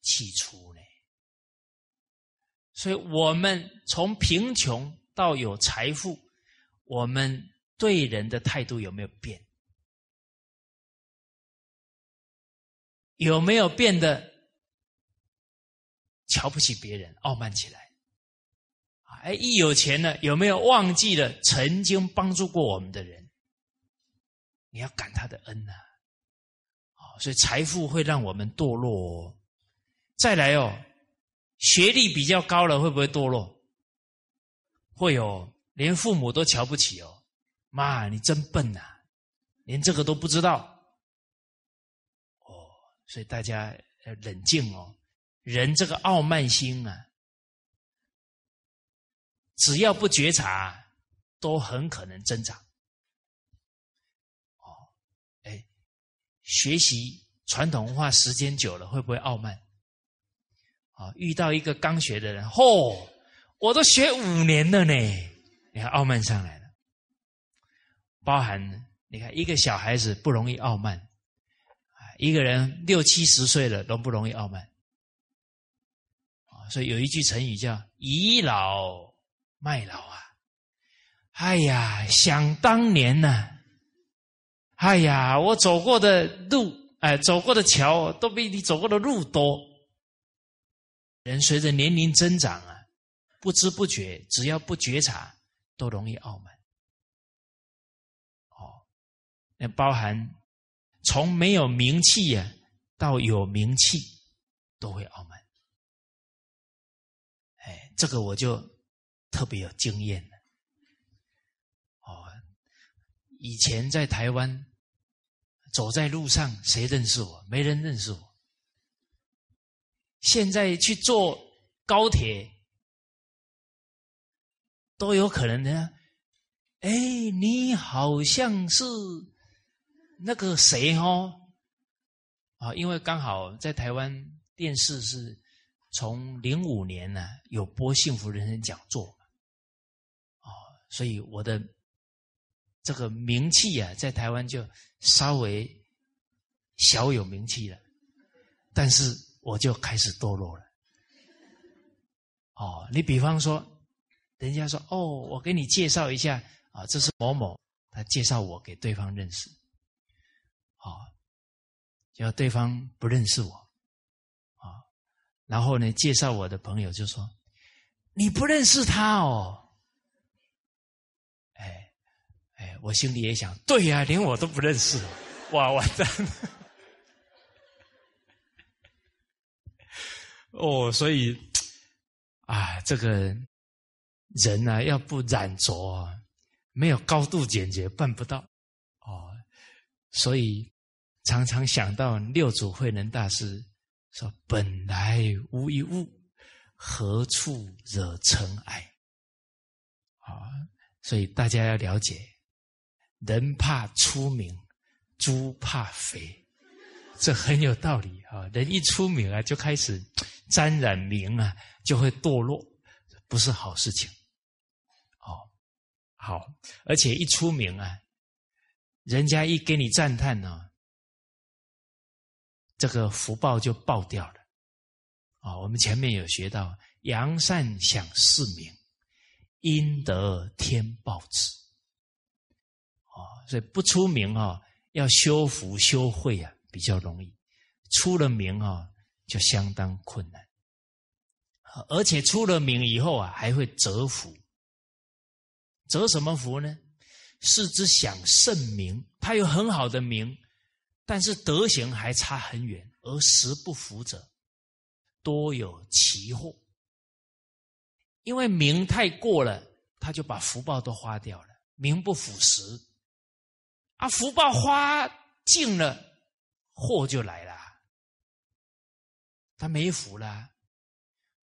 起初呢？所以，我们从贫穷到有财富，我们对人的态度有没有变？有没有变得瞧不起别人、傲慢起来？哎，一有钱了，有没有忘记了曾经帮助过我们的人？你要感他的恩呐，啊，所以财富会让我们堕落。再来哦，学历比较高了会不会堕落？会有，连父母都瞧不起哦。妈，你真笨呐，连这个都不知道。哦，所以大家要冷静哦。人这个傲慢心啊，只要不觉察，都很可能增长。哦，哎学习传统文化时间久了，会不会傲慢？啊，遇到一个刚学的人，嚯，我都学五年了呢，你看傲慢上来了。包含你看一个小孩子不容易傲慢，一个人六七十岁了容不容易傲慢？所以有一句成语叫“倚老卖老”啊。哎呀，想当年呢，哎呀，我走过的路，哎，走过的桥都比你走过的路多。人随着年龄增长啊，不知不觉，只要不觉察，都容易傲慢。哦，那包含从没有名气呀到有名气，都会傲慢。哎，这个我就特别有经验了。哦。以前在台湾，走在路上，谁认识我？没人认识我。现在去坐高铁，都有可能呢。哎，你好像是那个谁哦？啊，因为刚好在台湾电视是从零五年呢有播幸福人生讲座，啊，所以我的。这个名气啊，在台湾就稍微小有名气了，但是我就开始堕落了。哦，你比方说，人家说哦，我给你介绍一下啊，这是某某，他介绍我给对方认识，啊，要对方不认识我，啊，然后呢，介绍我的朋友就说，你不认识他哦。哎，哎我心里也想，对呀，连我都不认识，哇，完蛋！哦，所以啊，这个人呢，要不染浊，没有高度简洁，办不到哦。所以常常想到六祖慧能大师说：“本来无一物，何处惹尘埃？”啊，所以大家要了解。人怕出名，猪怕肥，这很有道理啊！人一出名啊，就开始沾染名啊，就会堕落，不是好事情。好，而且一出名啊，人家一给你赞叹呢，这个福报就爆掉了。啊，我们前面有学到，扬善享世名，阴德天报之。啊所以不出名啊，要修福修慧啊，比较容易；出了名啊，就相当困难。而且出了名以后啊，还会折福。折什么福呢？是之享盛名，他有很好的名，但是德行还差很远，而实不福者，多有奇祸。因为名太过了，他就把福报都花掉了，名不符实。啊，福报花尽了，祸就来了。他没福了，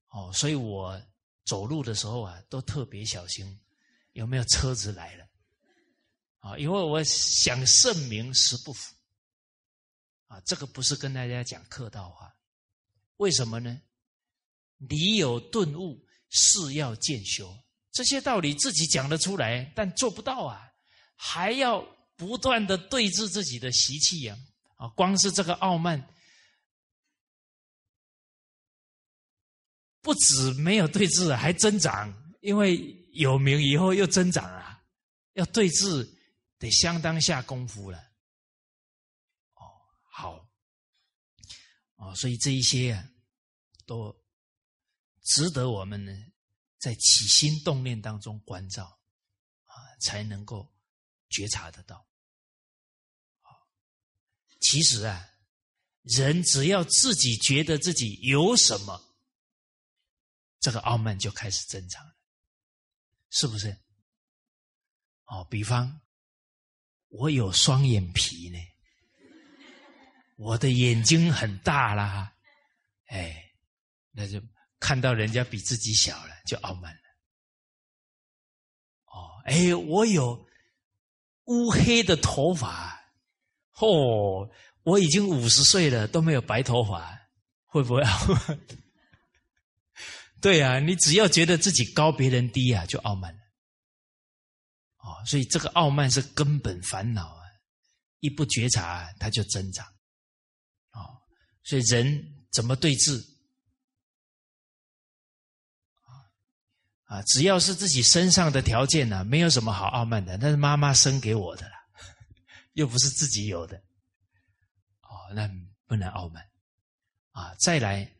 哦，所以我走路的时候啊，都特别小心，有没有车子来了？啊，因为我想圣名实不符。啊，这个不是跟大家讲客套话，为什么呢？理有顿悟，事要渐修，这些道理自己讲得出来，但做不到啊，还要。不断的对峙自己的习气呀，啊，光是这个傲慢，不止没有对峙，还增长，因为有名以后又增长啊，要对峙得相当下功夫了。哦，好，哦，所以这一些啊，都值得我们呢，在起心动念当中关照啊，才能够觉察得到。其实啊，人只要自己觉得自己有什么，这个傲慢就开始增长了，是不是？哦，比方我有双眼皮呢，我的眼睛很大啦，哎，那就看到人家比自己小了，就傲慢了。哦，哎，我有乌黑的头发。哦，我已经五十岁了，都没有白头发，会不会？对啊，你只要觉得自己高，别人低啊，就傲慢了。哦，所以这个傲慢是根本烦恼啊！一不觉察，它就增长。哦，所以人怎么对治？啊，只要是自己身上的条件呢，没有什么好傲慢的，那是妈妈生给我的了，又不是自己有的。哦，那不能傲慢。啊，再来，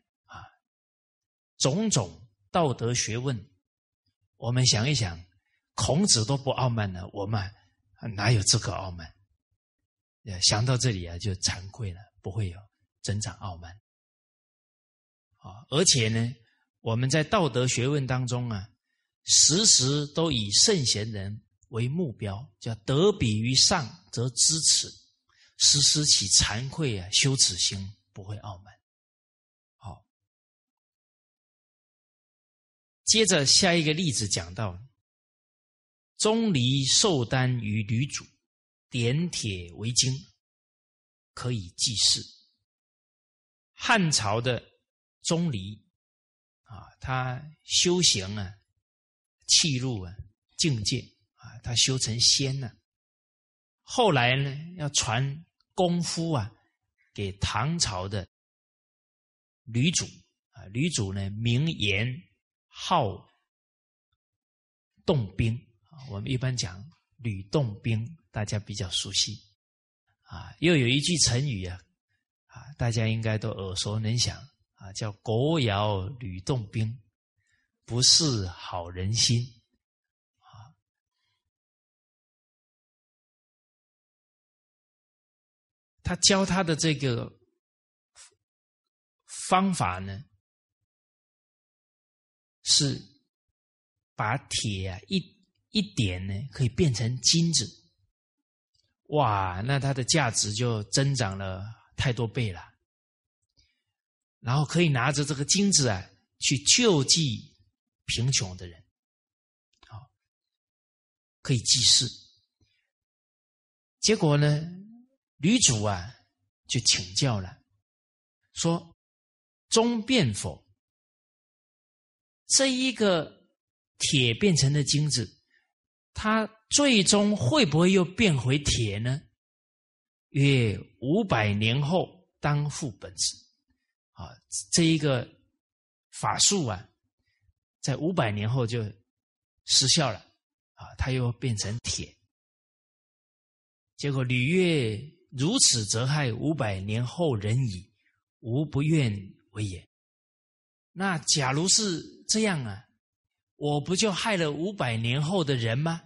种种道德学问，我们想一想。孔子都不傲慢了，我们哪有资格傲慢？想到这里啊，就惭愧了，不会有增长傲慢。啊，而且呢，我们在道德学问当中啊，时时都以圣贤人为目标，叫得比于上则知耻，时时起惭愧啊、羞耻心，不会傲慢。接着下一个例子讲到。钟离受丹于吕祖，点铁为金，可以祭祀。汉朝的钟离啊，他修行啊，气入啊境界啊，他修成仙了。后来呢，要传功夫啊，给唐朝的吕祖啊，吕祖呢名言好动兵。啊我们一般讲吕洞宾，大家比较熟悉啊。又有一句成语啊，啊，大家应该都耳熟能详啊，叫“国窑吕洞宾，不是好人心”。啊，他教他的这个方法呢，是把铁啊一。一点呢，可以变成金子，哇，那它的价值就增长了太多倍了。然后可以拿着这个金子啊，去救济贫穷的人，好，可以济世。结果呢，女主啊就请教了，说：“终变否？这一个铁变成的金子。”它最终会不会又变回铁呢？约五百年后当复本质。啊，这一个法术啊，在五百年后就失效了。啊，它又变成铁。结果吕岳如此则害五百年后人矣，吾不愿为也。那假如是这样啊？我不就害了五百年后的人吗？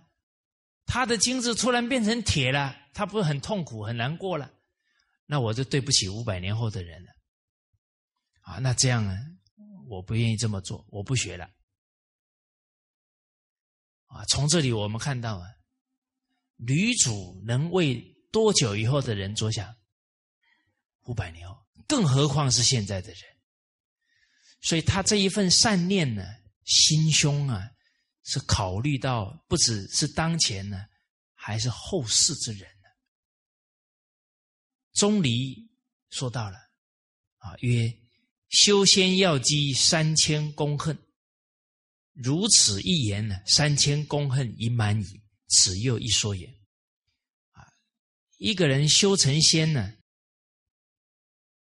他的金子突然变成铁了，他不是很痛苦、很难过了？那我就对不起五百年后的人了。啊，那这样啊？我不愿意这么做，我不学了。啊，从这里我们看到啊，女主能为多久以后的人着想？五百年后，更何况是现在的人？所以他这一份善念呢？心胸啊，是考虑到不只是当前呢，还是后世之人呢。钟离说到了啊，曰：“修仙要积三千功恨，如此一言呢，三千功恨已满矣。此又一说也。”啊，一个人修成仙呢，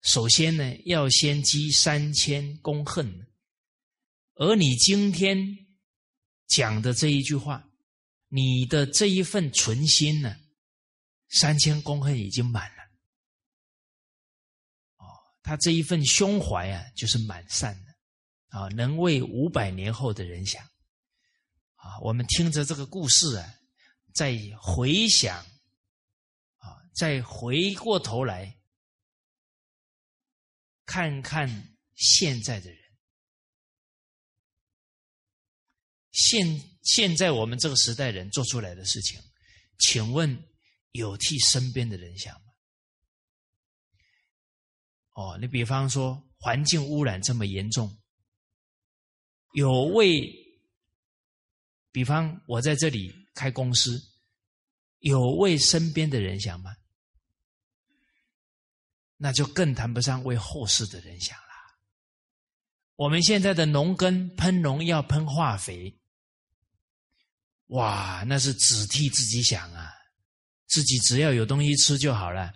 首先呢，要先积三千功恨。而你今天讲的这一句话，你的这一份存心呢，三千公恨已经满了。哦，他这一份胸怀啊，就是满善的，啊，能为五百年后的人想。啊，我们听着这个故事啊，再回想，啊，再回过头来看看现在的人。现现在我们这个时代人做出来的事情，请问有替身边的人想吗？哦，你比方说环境污染这么严重，有为，比方我在这里开公司，有为身边的人想吗？那就更谈不上为后世的人想了。我们现在的农耕喷农药、喷化肥。哇，那是只替自己想啊，自己只要有东西吃就好了，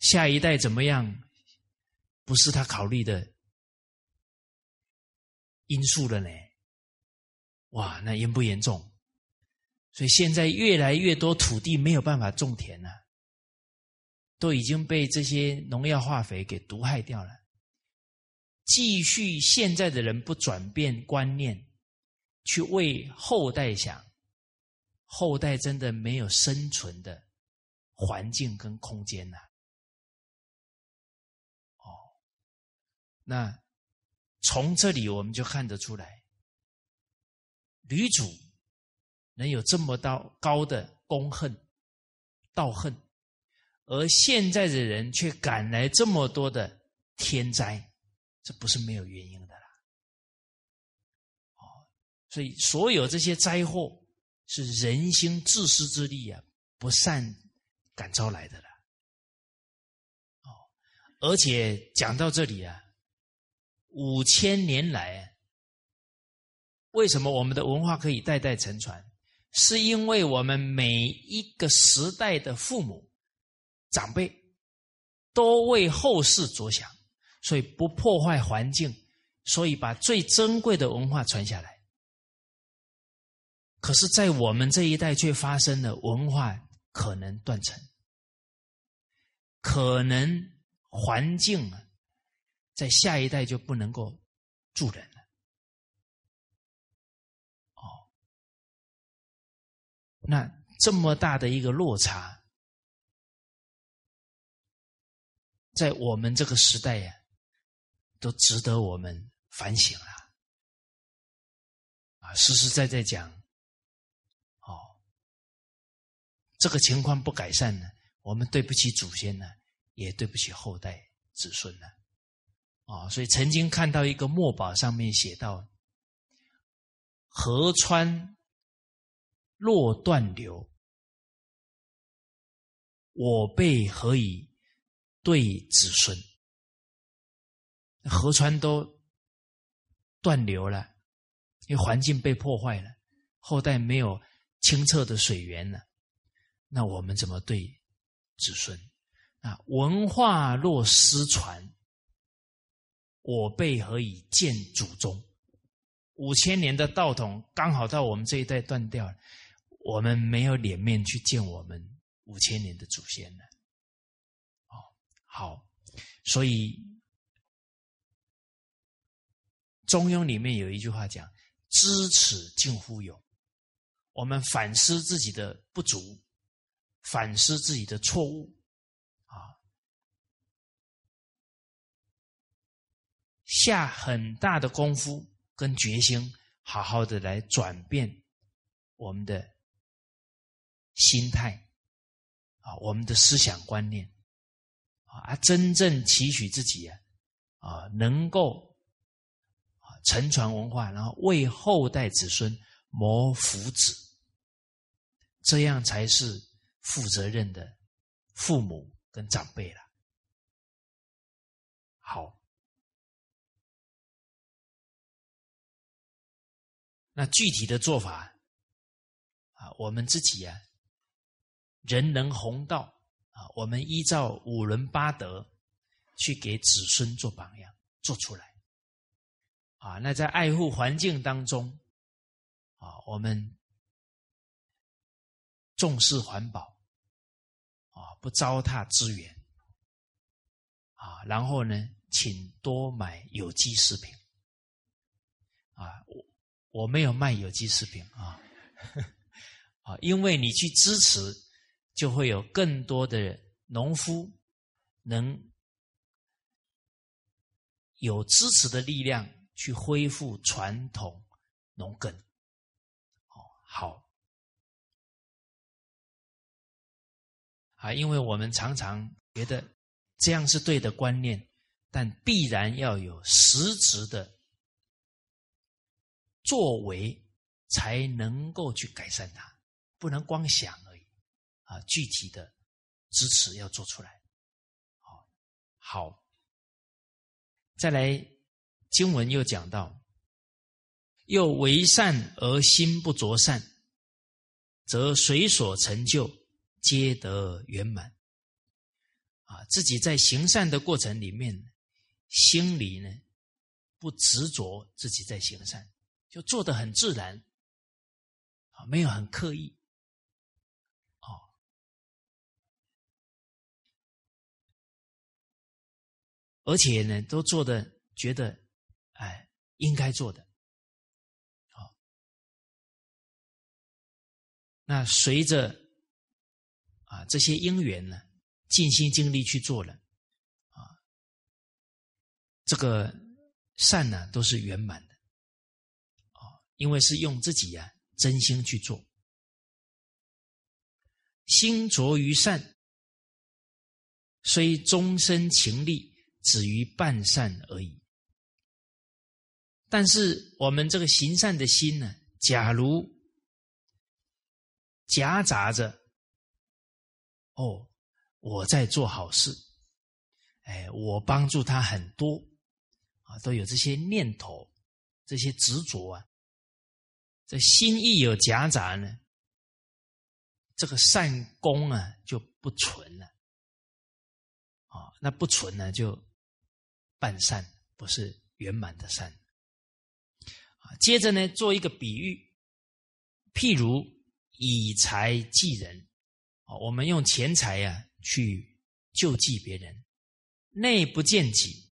下一代怎么样，不是他考虑的因素了呢？哇，那严不严重？所以现在越来越多土地没有办法种田了，都已经被这些农药化肥给毒害掉了。继续现在的人不转变观念，去为后代想，后代真的没有生存的环境跟空间呐。哦，那从这里我们就看得出来，女主。能有这么高高的功恨、道恨，而现在的人却赶来这么多的天灾，这不是没有原因的啦。哦，所以所有这些灾祸是人心自私之力啊，不善感召来的了。哦，而且讲到这里啊，五千年来，为什么我们的文化可以代代承传？是因为我们每一个时代的父母、长辈都为后世着想，所以不破坏环境，所以把最珍贵的文化传下来。可是，在我们这一代却发生了文化可能断层，可能环境啊，在下一代就不能够住人了。哦。那这么大的一个落差，在我们这个时代呀，都值得我们反省了。啊，实实在在讲，哦，这个情况不改善呢，我们对不起祖先呢，也对不起后代子孙呢。啊，所以曾经看到一个墨宝上面写到，河川。若断流，我辈何以对子孙？河川都断流了，因为环境被破坏了，后代没有清澈的水源了，那我们怎么对子孙？啊，文化若失传，我辈何以见祖宗？五千年的道统刚好到我们这一代断掉了。我们没有脸面去见我们五千年的祖先了。好，所以《中庸》里面有一句话讲：“知耻近乎勇。”我们反思自己的不足，反思自己的错误，啊，下很大的功夫跟决心，好好的来转变我们的。心态啊，我们的思想观念啊，真正期许自己啊，啊，能够啊承传文化，然后为后代子孙谋福祉，这样才是负责任的父母跟长辈了。好，那具体的做法啊，我们自己呀。人能弘道啊！我们依照五伦八德去给子孙做榜样，做出来啊！那在爱护环境当中啊，我们重视环保啊，不糟蹋资源啊，然后呢，请多买有机食品啊！我我没有卖有机食品啊 啊，因为你去支持。就会有更多的农夫能有支持的力量去恢复传统农耕。哦，好啊，因为我们常常觉得这样是对的观念，但必然要有实质的作为，才能够去改善它，不能光想。啊，具体的支持要做出来，好，好，再来经文又讲到，又为善而心不着善，则随所成就皆得圆满。啊，自己在行善的过程里面，心里呢不执着自己在行善，就做的很自然，啊，没有很刻意，而且呢，都做的觉得，哎，应该做的。好。那随着啊这些因缘呢，尽心尽力去做了，啊，这个善呢都是圆满的，啊，因为是用自己呀真心去做，心着于善，虽终身情力止于半善而已。但是我们这个行善的心呢，假如夹杂着，哦，我在做好事，哎，我帮助他很多，啊，都有这些念头，这些执着啊，这心意有夹杂呢，这个善功啊就不纯了，啊，那不纯呢就半善，不是圆满的善，啊，接着呢做一个比喻，譬如。以财济人，啊，我们用钱财呀去救济别人，内不见己，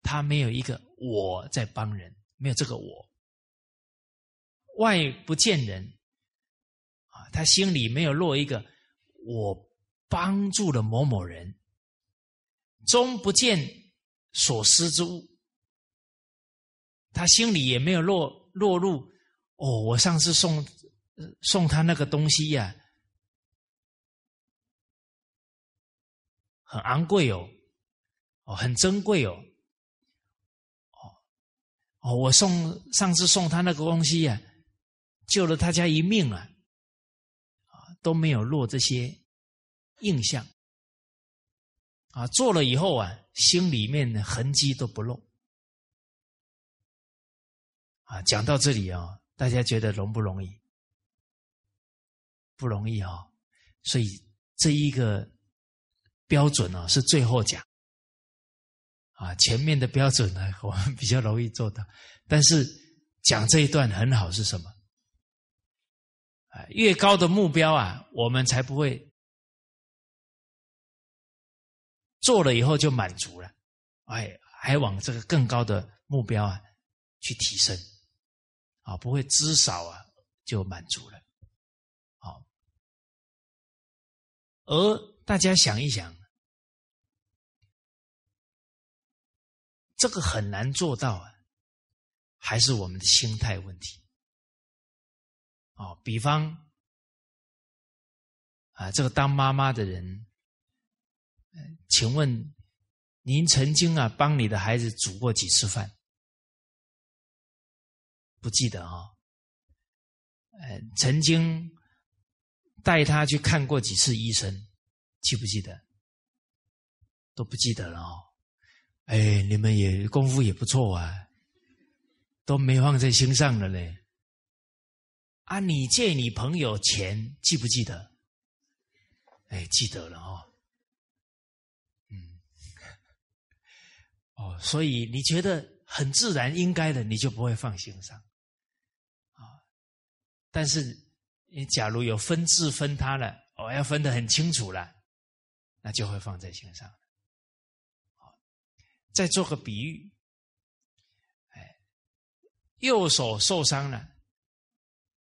他没有一个我在帮人，没有这个我；外不见人，啊，他心里没有落一个我帮助了某某人；终不见所失之物，他心里也没有落落入哦，我上次送。送他那个东西呀，很昂贵哦，哦，很珍贵哦，哦，哦，我送上次送他那个东西呀，救了他家一命啊，啊，都没有落这些印象，啊，做了以后啊，心里面的痕迹都不露，啊，讲到这里啊，大家觉得容不容易？不容易哈，所以这一个标准呢是最后讲啊，前面的标准呢 我们比较容易做到，但是讲这一段很好是什么？啊，越高的目标啊，我们才不会做了以后就满足了，哎，还往这个更高的目标啊去提升啊，不会至少啊就满足了。而大家想一想，这个很难做到啊，还是我们的心态问题。哦，比方啊，这个当妈妈的人，请问您曾经啊帮你的孩子煮过几次饭？不记得啊？呃，曾经。带他去看过几次医生，记不记得？都不记得了哦。哎，你们也功夫也不错啊，都没放在心上了嘞。啊，你借你朋友钱，记不记得？哎，记得了哦。嗯，哦，所以你觉得很自然应该的，你就不会放心上啊。但是。你假如有分字分他了，我要分得很清楚了，那就会放在心上。好，再做个比喻，哎，右手受伤了，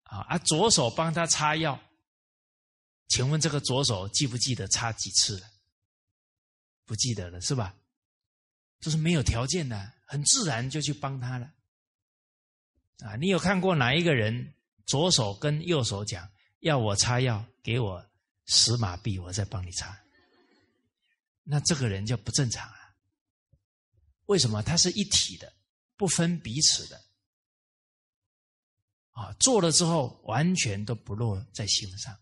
啊，啊，左手帮他擦药，请问这个左手记不记得擦几次了？不记得了是吧？这是没有条件的，很自然就去帮他了。啊，你有看过哪一个人？左手跟右手讲，要我擦药，给我十马币，我再帮你擦。那这个人就不正常了。为什么？他是一体的，不分彼此的。啊，做了之后完全都不落在心上。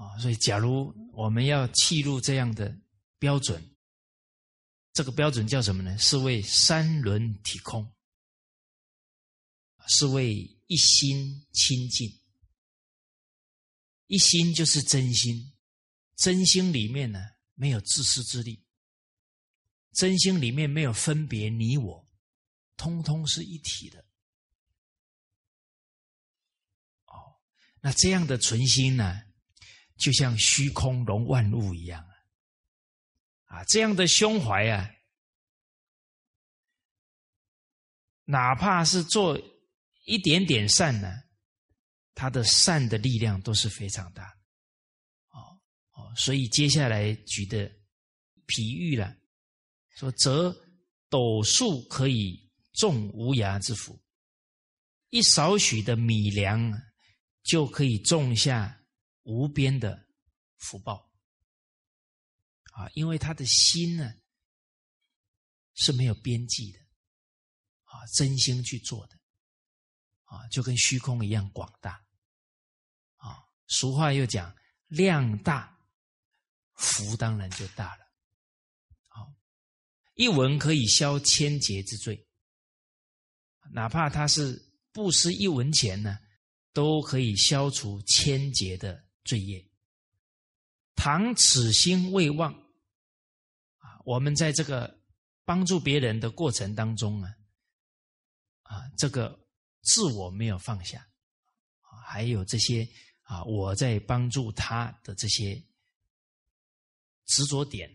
啊，所以假如我们要记录这样的标准，这个标准叫什么呢？是为三轮体空。是为一心清净。一心就是真心，真心里面呢没有自私自利，真心里面没有分别你我，通通是一体的。哦，那这样的存心呢，就像虚空容万物一样啊！啊，这样的胸怀啊，哪怕是做一点点善呢。他的善的力量都是非常大，哦哦，所以接下来举的比喻了，说则斗数可以种无涯之福，一少许的米粮就可以种下无边的福报，啊，因为他的心呢是没有边际的，啊，真心去做的，啊，就跟虚空一样广大啊。俗话又讲，量大，福当然就大了。好，一文可以消千劫之罪，哪怕他是布施一文钱呢，都可以消除千劫的罪业。倘此心未忘，啊，我们在这个帮助别人的过程当中呢，啊，这个自我没有放下，还有这些。啊，我在帮助他的这些执着点，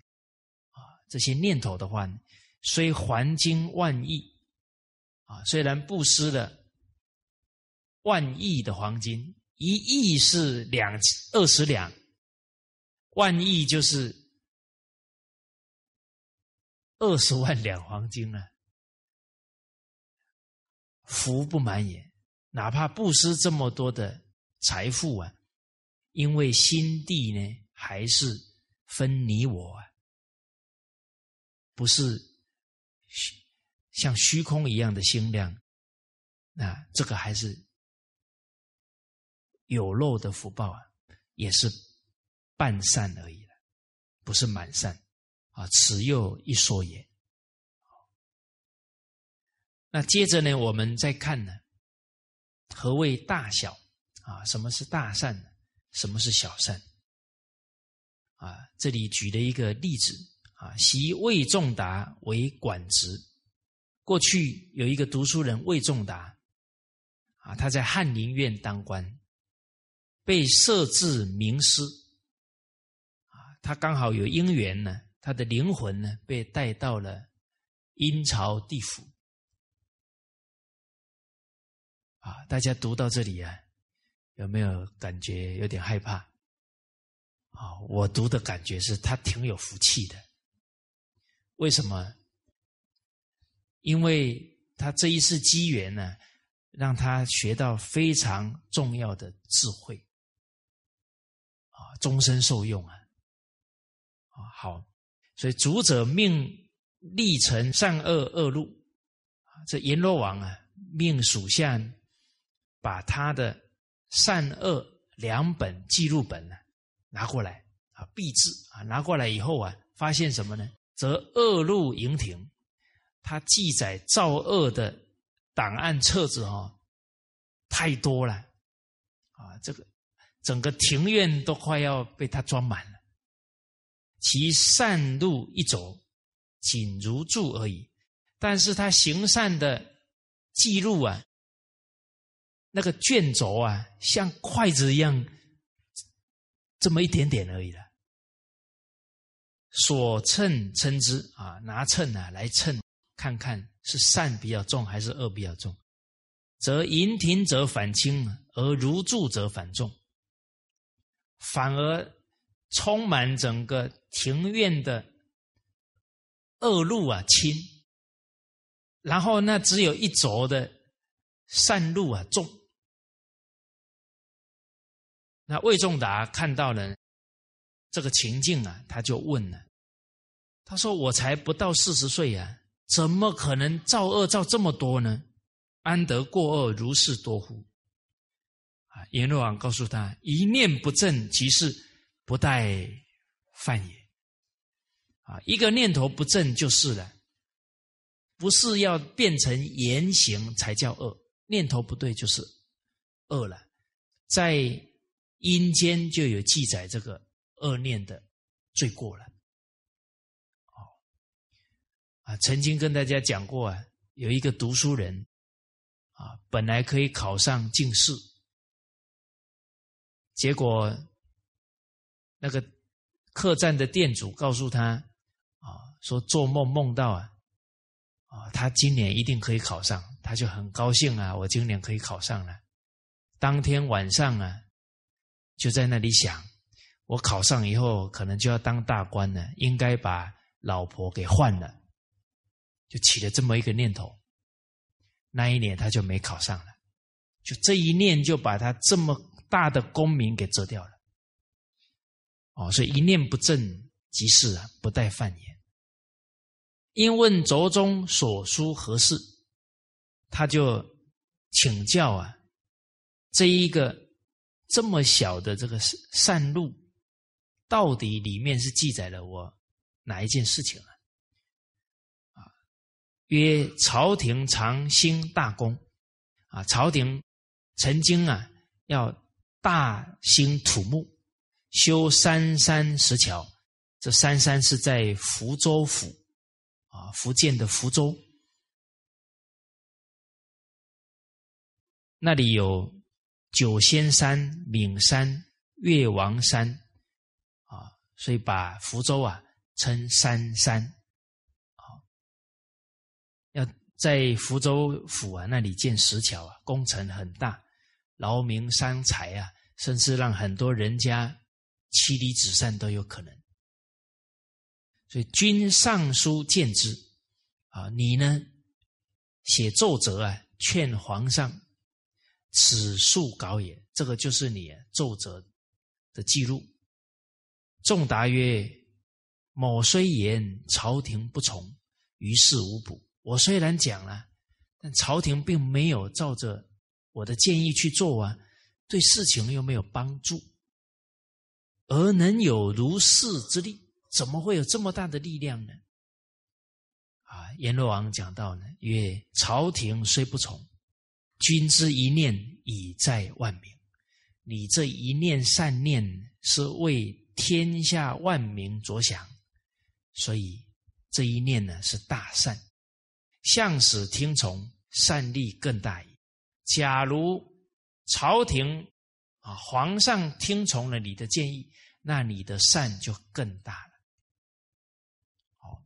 啊，这些念头的话，虽还金万亿，啊，虽然布施了万亿的黄金，一亿是两二十两，万亿就是二十万两黄金了，福不满也。哪怕布施这么多的。财富啊，因为心地呢，还是分你我啊，不是像虚空一样的心量，啊这个还是有漏的福报啊，也是半善而已了，不是满善啊。此又一说也。那接着呢，我们再看呢，何谓大小？啊，什么是大善？什么是小善？啊，这里举了一个例子啊，习魏仲达为管职。过去有一个读书人魏仲达，啊，他在翰林院当官，被设置名师。啊，他刚好有因缘呢，他的灵魂呢被带到了阴曹地府。啊，大家读到这里啊。有没有感觉有点害怕？啊，我读的感觉是他挺有福气的。为什么？因为他这一次机缘呢，让他学到非常重要的智慧，终身受用啊！啊，好，所以主者命立成善恶恶路，这阎罗王啊，命属下把他的。善恶两本记录本呢，拿过来啊，币制啊，拿过来以后啊，发现什么呢？则恶路盈庭，他记载造恶的档案册子哈，太多了啊，这个整个庭院都快要被他装满了。其善路一走，仅如柱而已，但是他行善的记录啊。那个卷轴啊，像筷子一样，这么一点点而已了。所称称之啊，拿秤啊来称，看看是善比较重还是恶比较重，则盈庭则反轻，而如柱则反重，反而充满整个庭院的恶路啊轻，然后那只有一轴的善路啊重。那魏仲达看到了这个情境啊，他就问了：“他说我才不到四十岁呀，怎么可能造恶造这么多呢？安得过恶如是多乎？”阎罗王告诉他：“一念不正，即是不待犯也。”啊，一个念头不正就是了，不是要变成言行才叫恶，念头不对就是恶了，在阴间就有记载这个恶念的罪过了。哦，啊，曾经跟大家讲过啊，有一个读书人啊，本来可以考上进士，结果那个客栈的店主告诉他啊，说做梦梦到啊。啊，他今年一定可以考上，他就很高兴啊！我今年可以考上了。当天晚上啊，就在那里想，我考上以后可能就要当大官了，应该把老婆给换了，就起了这么一个念头。那一年他就没考上了，就这一念就把他这么大的功名给折掉了。哦，所以一念不正即是啊，不待犯言。因问轴中所书何事，他就请教啊，这一个这么小的这个善路，到底里面是记载了我哪一件事情啊？啊，曰朝廷常兴大功，啊，朝廷曾经啊要大兴土木，修三山石桥，这三山是在福州府。啊，福建的福州，那里有九仙山、闽山、岳王山，啊，所以把福州啊称三山。啊，要在福州府啊那里建石桥啊，工程很大，劳民伤财啊，甚至让很多人家妻离子散都有可能。所以君上书见之，啊，你呢写奏折啊，劝皇上此数稿也。这个就是你奏折的记录。仲答曰：“某虽言，朝廷不从，于事无补。我虽然讲了，但朝廷并没有照着我的建议去做啊，对事情又没有帮助，而能有如是之力。”怎么会有这么大的力量呢？啊，阎罗王讲到呢，曰：朝廷虽不从，君之一念已在万民。你这一念善念是为天下万民着想，所以这一念呢是大善，向使听从，善力更大矣。假如朝廷啊，皇上听从了你的建议，那你的善就更大了。好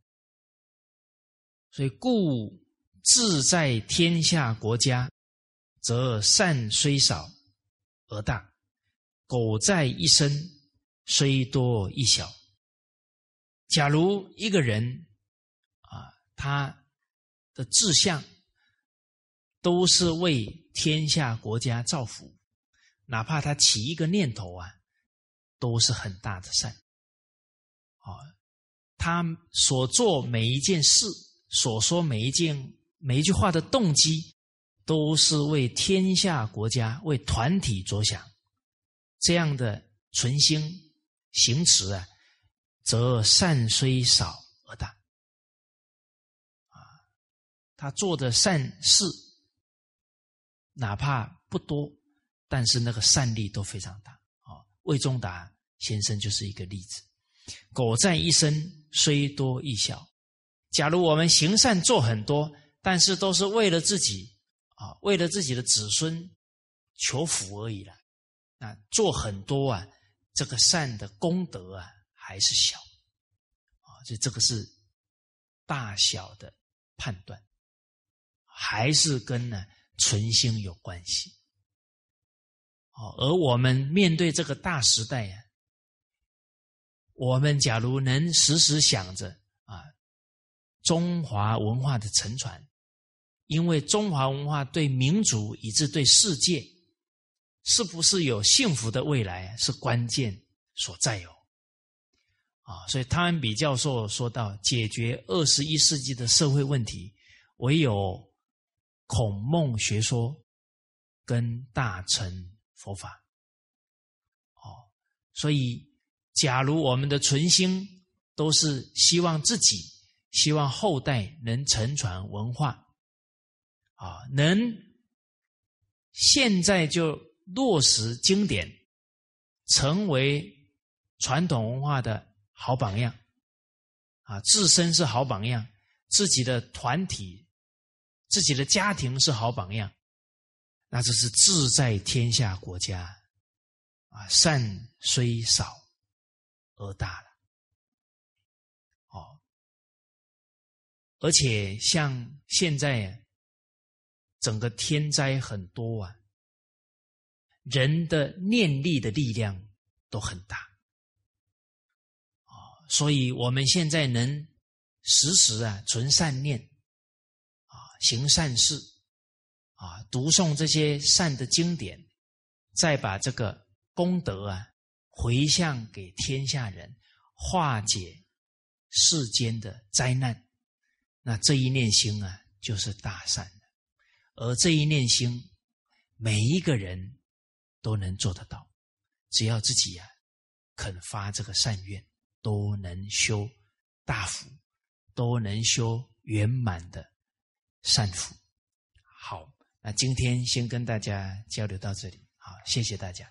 所以，故志在天下国家，则善虽少而大；苟在一身，虽多亦小。假如一个人啊，他的志向都是为天下国家造福，哪怕他起一个念头啊，都是很大的善。啊，他所做每一件事。所说每一件、每一句话的动机，都是为天下国家、为团体着想。这样的存心行持啊，则善虽少而大。啊，他做的善事，哪怕不多，但是那个善力都非常大。啊，魏忠达先生就是一个例子。苟在一生，虽多亦小。假如我们行善做很多，但是都是为了自己啊，为了自己的子孙求福而已了。那做很多啊，这个善的功德啊还是小啊，所以这个是大小的判断，还是跟呢存心有关系。哦，而我们面对这个大时代呀，我们假如能时时想着啊。中华文化的沉传，因为中华文化对民族以至对世界，是不是有幸福的未来是关键所在哦。啊，所以汤恩比教授说到，解决二十一世纪的社会问题，唯有孔孟学说跟大乘佛法。哦，所以假如我们的存心都是希望自己。希望后代能承传文化，啊，能现在就落实经典，成为传统文化的好榜样。啊，自身是好榜样，自己的团体、自己的家庭是好榜样，那这是志在天下国家，啊，善虽少而大了。哦，而且像现在整个天灾很多啊，人的念力的力量都很大啊。所以，我们现在能时时啊存善念，行善事，啊读诵这些善的经典，再把这个功德啊回向给天下人，化解世间的灾难，那这一念心啊就是大善的。而这一念心，每一个人都能做得到，只要自己呀肯发这个善愿。都能修大福，都能修圆满的善福。好，那今天先跟大家交流到这里，好，谢谢大家。